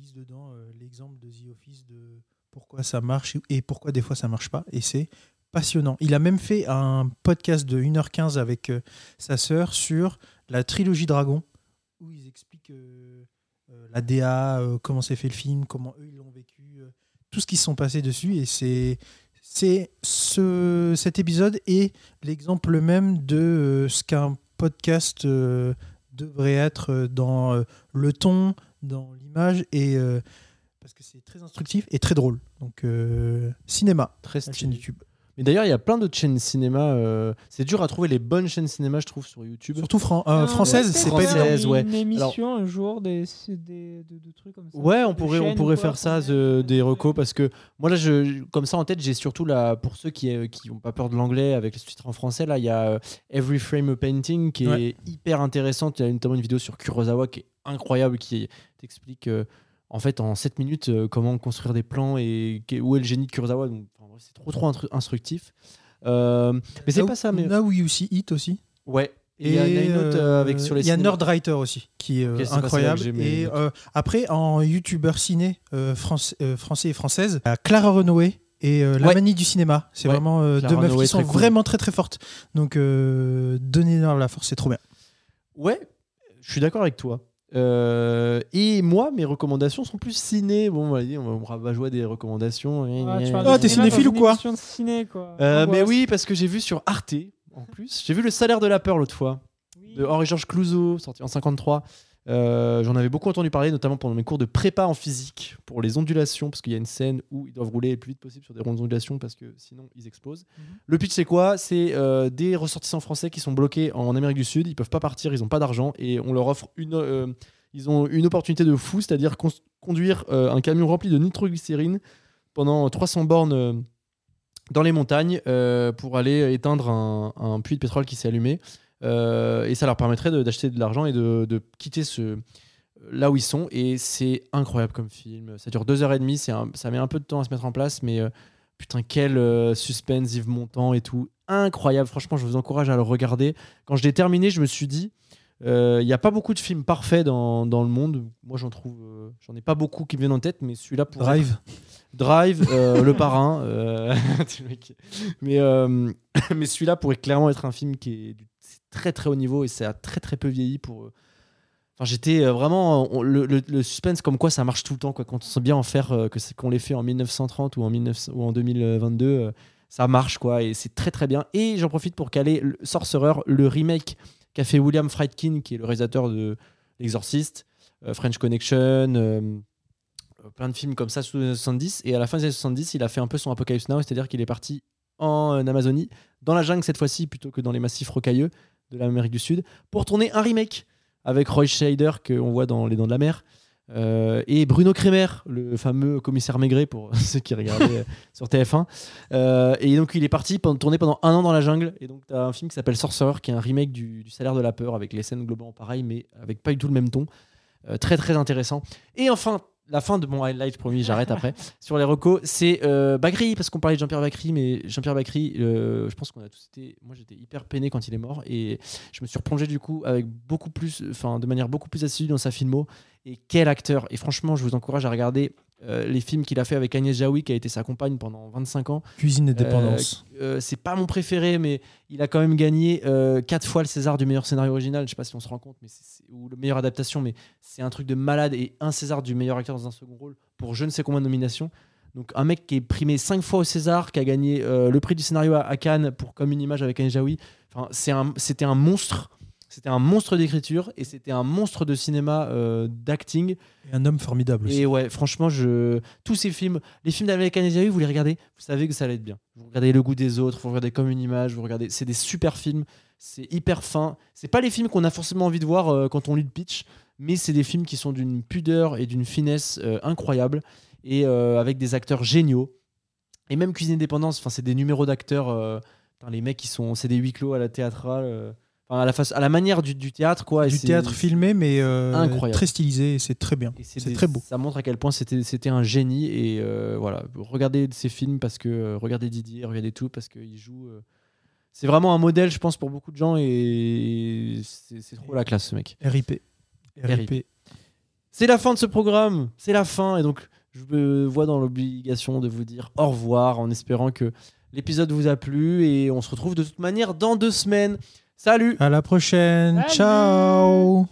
l'exemple de The Office de pourquoi ça marche et pourquoi des fois ça marche pas. Et c'est passionnant. Il a même fait un podcast de 1h15 avec euh, sa sœur sur la trilogie Dragon, où ils expliquent euh, euh, la DA, comment s'est fait le film, comment eux ils l'ont vécu, tout ce qui se sont passés dessus. Et c'est c'est ce, cet épisode est l'exemple même de ce qu'un podcast devrait être dans le ton, dans l'image, et parce que c'est très instructif et très drôle. Donc euh, cinéma, Très la chaîne stylé. YouTube. Mais d'ailleurs, il y a plein d'autres chaînes cinéma. euh, C'est dur à trouver les bonnes chaînes cinéma, je trouve, sur YouTube. Surtout fran- euh, Non, française, c'est pas évident. Française, ouais. Une émission un jour des, des- de, de trucs comme ça. Ouais, on De pourrait, on chaînes pourrait quoi, faire ça, qu'on met- des recos, parce que moi, là, je, comme ça en tête, j'ai surtout là, pour ceux qui n'ont qui ont pas peur de l'anglais avec les sous-titres en français, là, il y a euh, Every Frame a Painting qui est Ouais. hyper intéressante. Il y a notamment une vidéo sur Kurosawa qui est incroyable, qui t'explique euh, en fait en 7 minutes euh, comment construire des plans et où est le génie de Kurosawa. Donc, enfin, ouais, c'est trop, trop instru- instructif. Euh, mais c'est pas ça, mais. Now You See It aussi. Ouais. Et il y a une autre euh, avec sur les Il y a cinémas. Nerdwriter aussi, qui est incroyable. Et après, en youtubeur ciné France- français et française, il y Clara Renoué et euh, La Ouais. Manie du cinéma. C'est Ouais, vraiment euh, deux meufs qui sont très cool. vraiment très très fortes. Donc, euh, donnez-leur la force, c'est trop bien. Ouais, je suis d'accord avec toi. Euh, et moi, mes recommandations sont plus ciné. Bon, on va dire, on va, jouer des recommandations. Ah, tu Ah, t'es cinéphile ou quoi émission de ciné, quoi. Euh, mais oui, parce que j'ai vu sur Arte, en plus, j'ai vu Le salaire de la peur l'autre fois, Oui. de Henri-Georges Clouzot, sorti en 53. Euh, J'en avais beaucoup entendu parler, notamment pendant mes cours de prépa en physique pour les ondulations, parce qu'il y a une scène où ils doivent rouler le plus vite possible sur des rondes ondulations parce que sinon ils explosent. Mhm. Le pitch, c'est quoi? C'est euh, des ressortissants français qui sont bloqués en Amérique du Sud, ils peuvent pas partir, ils n'ont pas d'argent et on leur offre une. euh, ils ont une opportunité de fou, c'est-à-dire conduire un camion rempli de nitroglycérine pendant 300 bornes dans les montagnes pour aller éteindre un, un puits de pétrole qui s'est allumé. Euh, et ça leur permettrait d'acheter de, l'argent et de, de quitter ce, là où ils sont. Et c'est incroyable comme film. Ça dure deux heures et demie. c'est un- ça met un peu de temps à se mettre en place, mais euh, putain, quel euh, suspense, Yves Montand et tout. Incroyable. Franchement, je vous encourage à le regarder. Quand je l'ai terminé, je me suis dit. euh, Il n'y a pas beaucoup de films parfaits dans, dans le monde. Moi, j'en trouve. euh, j'en ai pas beaucoup qui me viennent en tête, mais celui-là pour Drive. Drive, euh, Le Parrain. euh, mais euh, mais celui-là pourrait clairement être un film qui est du très très haut niveau et ça a très très peu vieilli pour. euh, Enfin, j'étais euh, vraiment le, le- suspense comme quoi ça marche tout le temps quoi. Quand on sait bien en faire euh, que c'est qu'on les fait en 1930 ou en 1900 ou en 2022, euh, ça marche quoi et c'est très très bien. Et j'en profite pour caler le Sorcerer, le remake qu'a fait William Friedkin, qui est le réalisateur de L'Exorciste, French Connection. plein de films comme ça sous les années 70 et à la fin des années 70 il a fait un peu son Apocalypse Now c'est à dire qu'il est parti en Amazonie dans la jungle cette fois-ci plutôt que dans les massifs rocailleux de l'Amérique du Sud pour tourner un remake avec Roy Scheider qu'on voit dans Les Dents de la Mer euh, et Bruno Kremer le fameux commissaire Maigret pour ceux qui regardaient euh, sur TF1 Euh, et donc il est parti pendant, tourner pendant un an dans la jungle. Et donc tu as un film qui s'appelle Sorcerer qui est un remake du, Salaire de la peur avec les scènes globalement pareilles mais avec pas du tout le même ton. Très très intéressant. Et enfin la fin de mon highlight, promis, j'arrête après. Sur les recos, c'est euh, Bagri, parce qu'on parlait de Jean-Pierre Bacry, mais Jean-Pierre Bacry, euh, je pense qu'on a tous été. Moi, j'étais hyper peiné quand il est mort, et je me suis replongé du coup avec beaucoup plus, enfin, de manière beaucoup plus assidue dans sa filmo. Et quel acteur Et franchement, je vous encourage à regarder euh, les films qu'il a fait avec Agnès Jaoui, qui a été sa compagne pendant 25 ans. Cuisine et dépendance. Euh, c'est pas mon préféré, mais il a quand même gagné euh, quatre fois le César du meilleur scénario original. Je sais pas si on se rend compte, mais c'est, c'est- ou le meilleure adaptation, mais c'est un truc de malade et un César du meilleur acteur dans un second rôle pour je ne sais combien de nominations. Donc un mec qui est primé cinq fois au César, qui a gagné euh, le prix du scénario à, à Cannes pour comme une image avec Anne Jaoui. Enfin, c'est un, c'était un monstre. C'était un monstre d'écriture et c'était un monstre de cinéma, euh, d'acting. Et un homme formidable aussi. Et ouais, franchement, je... tous ces films, les films d'Amérique Anésiaï, vous les regardez, vous savez que ça allait être bien. Vous regardez Le goût des autres, vous regardez Comme une image, vous regardez. C'est des super films, c'est hyper fin. C'est pas les films qu'on a forcément envie de voir euh, quand on lit le pitch, mais c'est des films qui sont d'une pudeur et d'une finesse euh, incroyable et euh, avec des acteurs géniaux. Et même Cuisine Indépendance, enfin, c'est des numéros d'acteurs. les mecs, qui sont, c'est des huis clos à la théâtrale. Enfin, à la face, à la manière du, du théâtre, quoi. et du théâtre filmé, mais euh, Incroyable. très stylisé, c'est très bien. C'est très beau. Ça montre à quel point c'était un génie et euh, voilà, regardez ces films parce que euh, regardez Didier, regardez tout parce qu'il joue. euh, c'est vraiment un modèle, je pense, pour beaucoup de gens et c'est trop la classe, ce mec. RIP. RIP. C'est la fin de ce programme, c'est la fin, et donc je me vois dans l'obligation de vous dire au revoir en espérant que l'épisode vous a plu et on se retrouve de toute manière dans deux semaines. Salut. À la prochaine. Salut. Ciao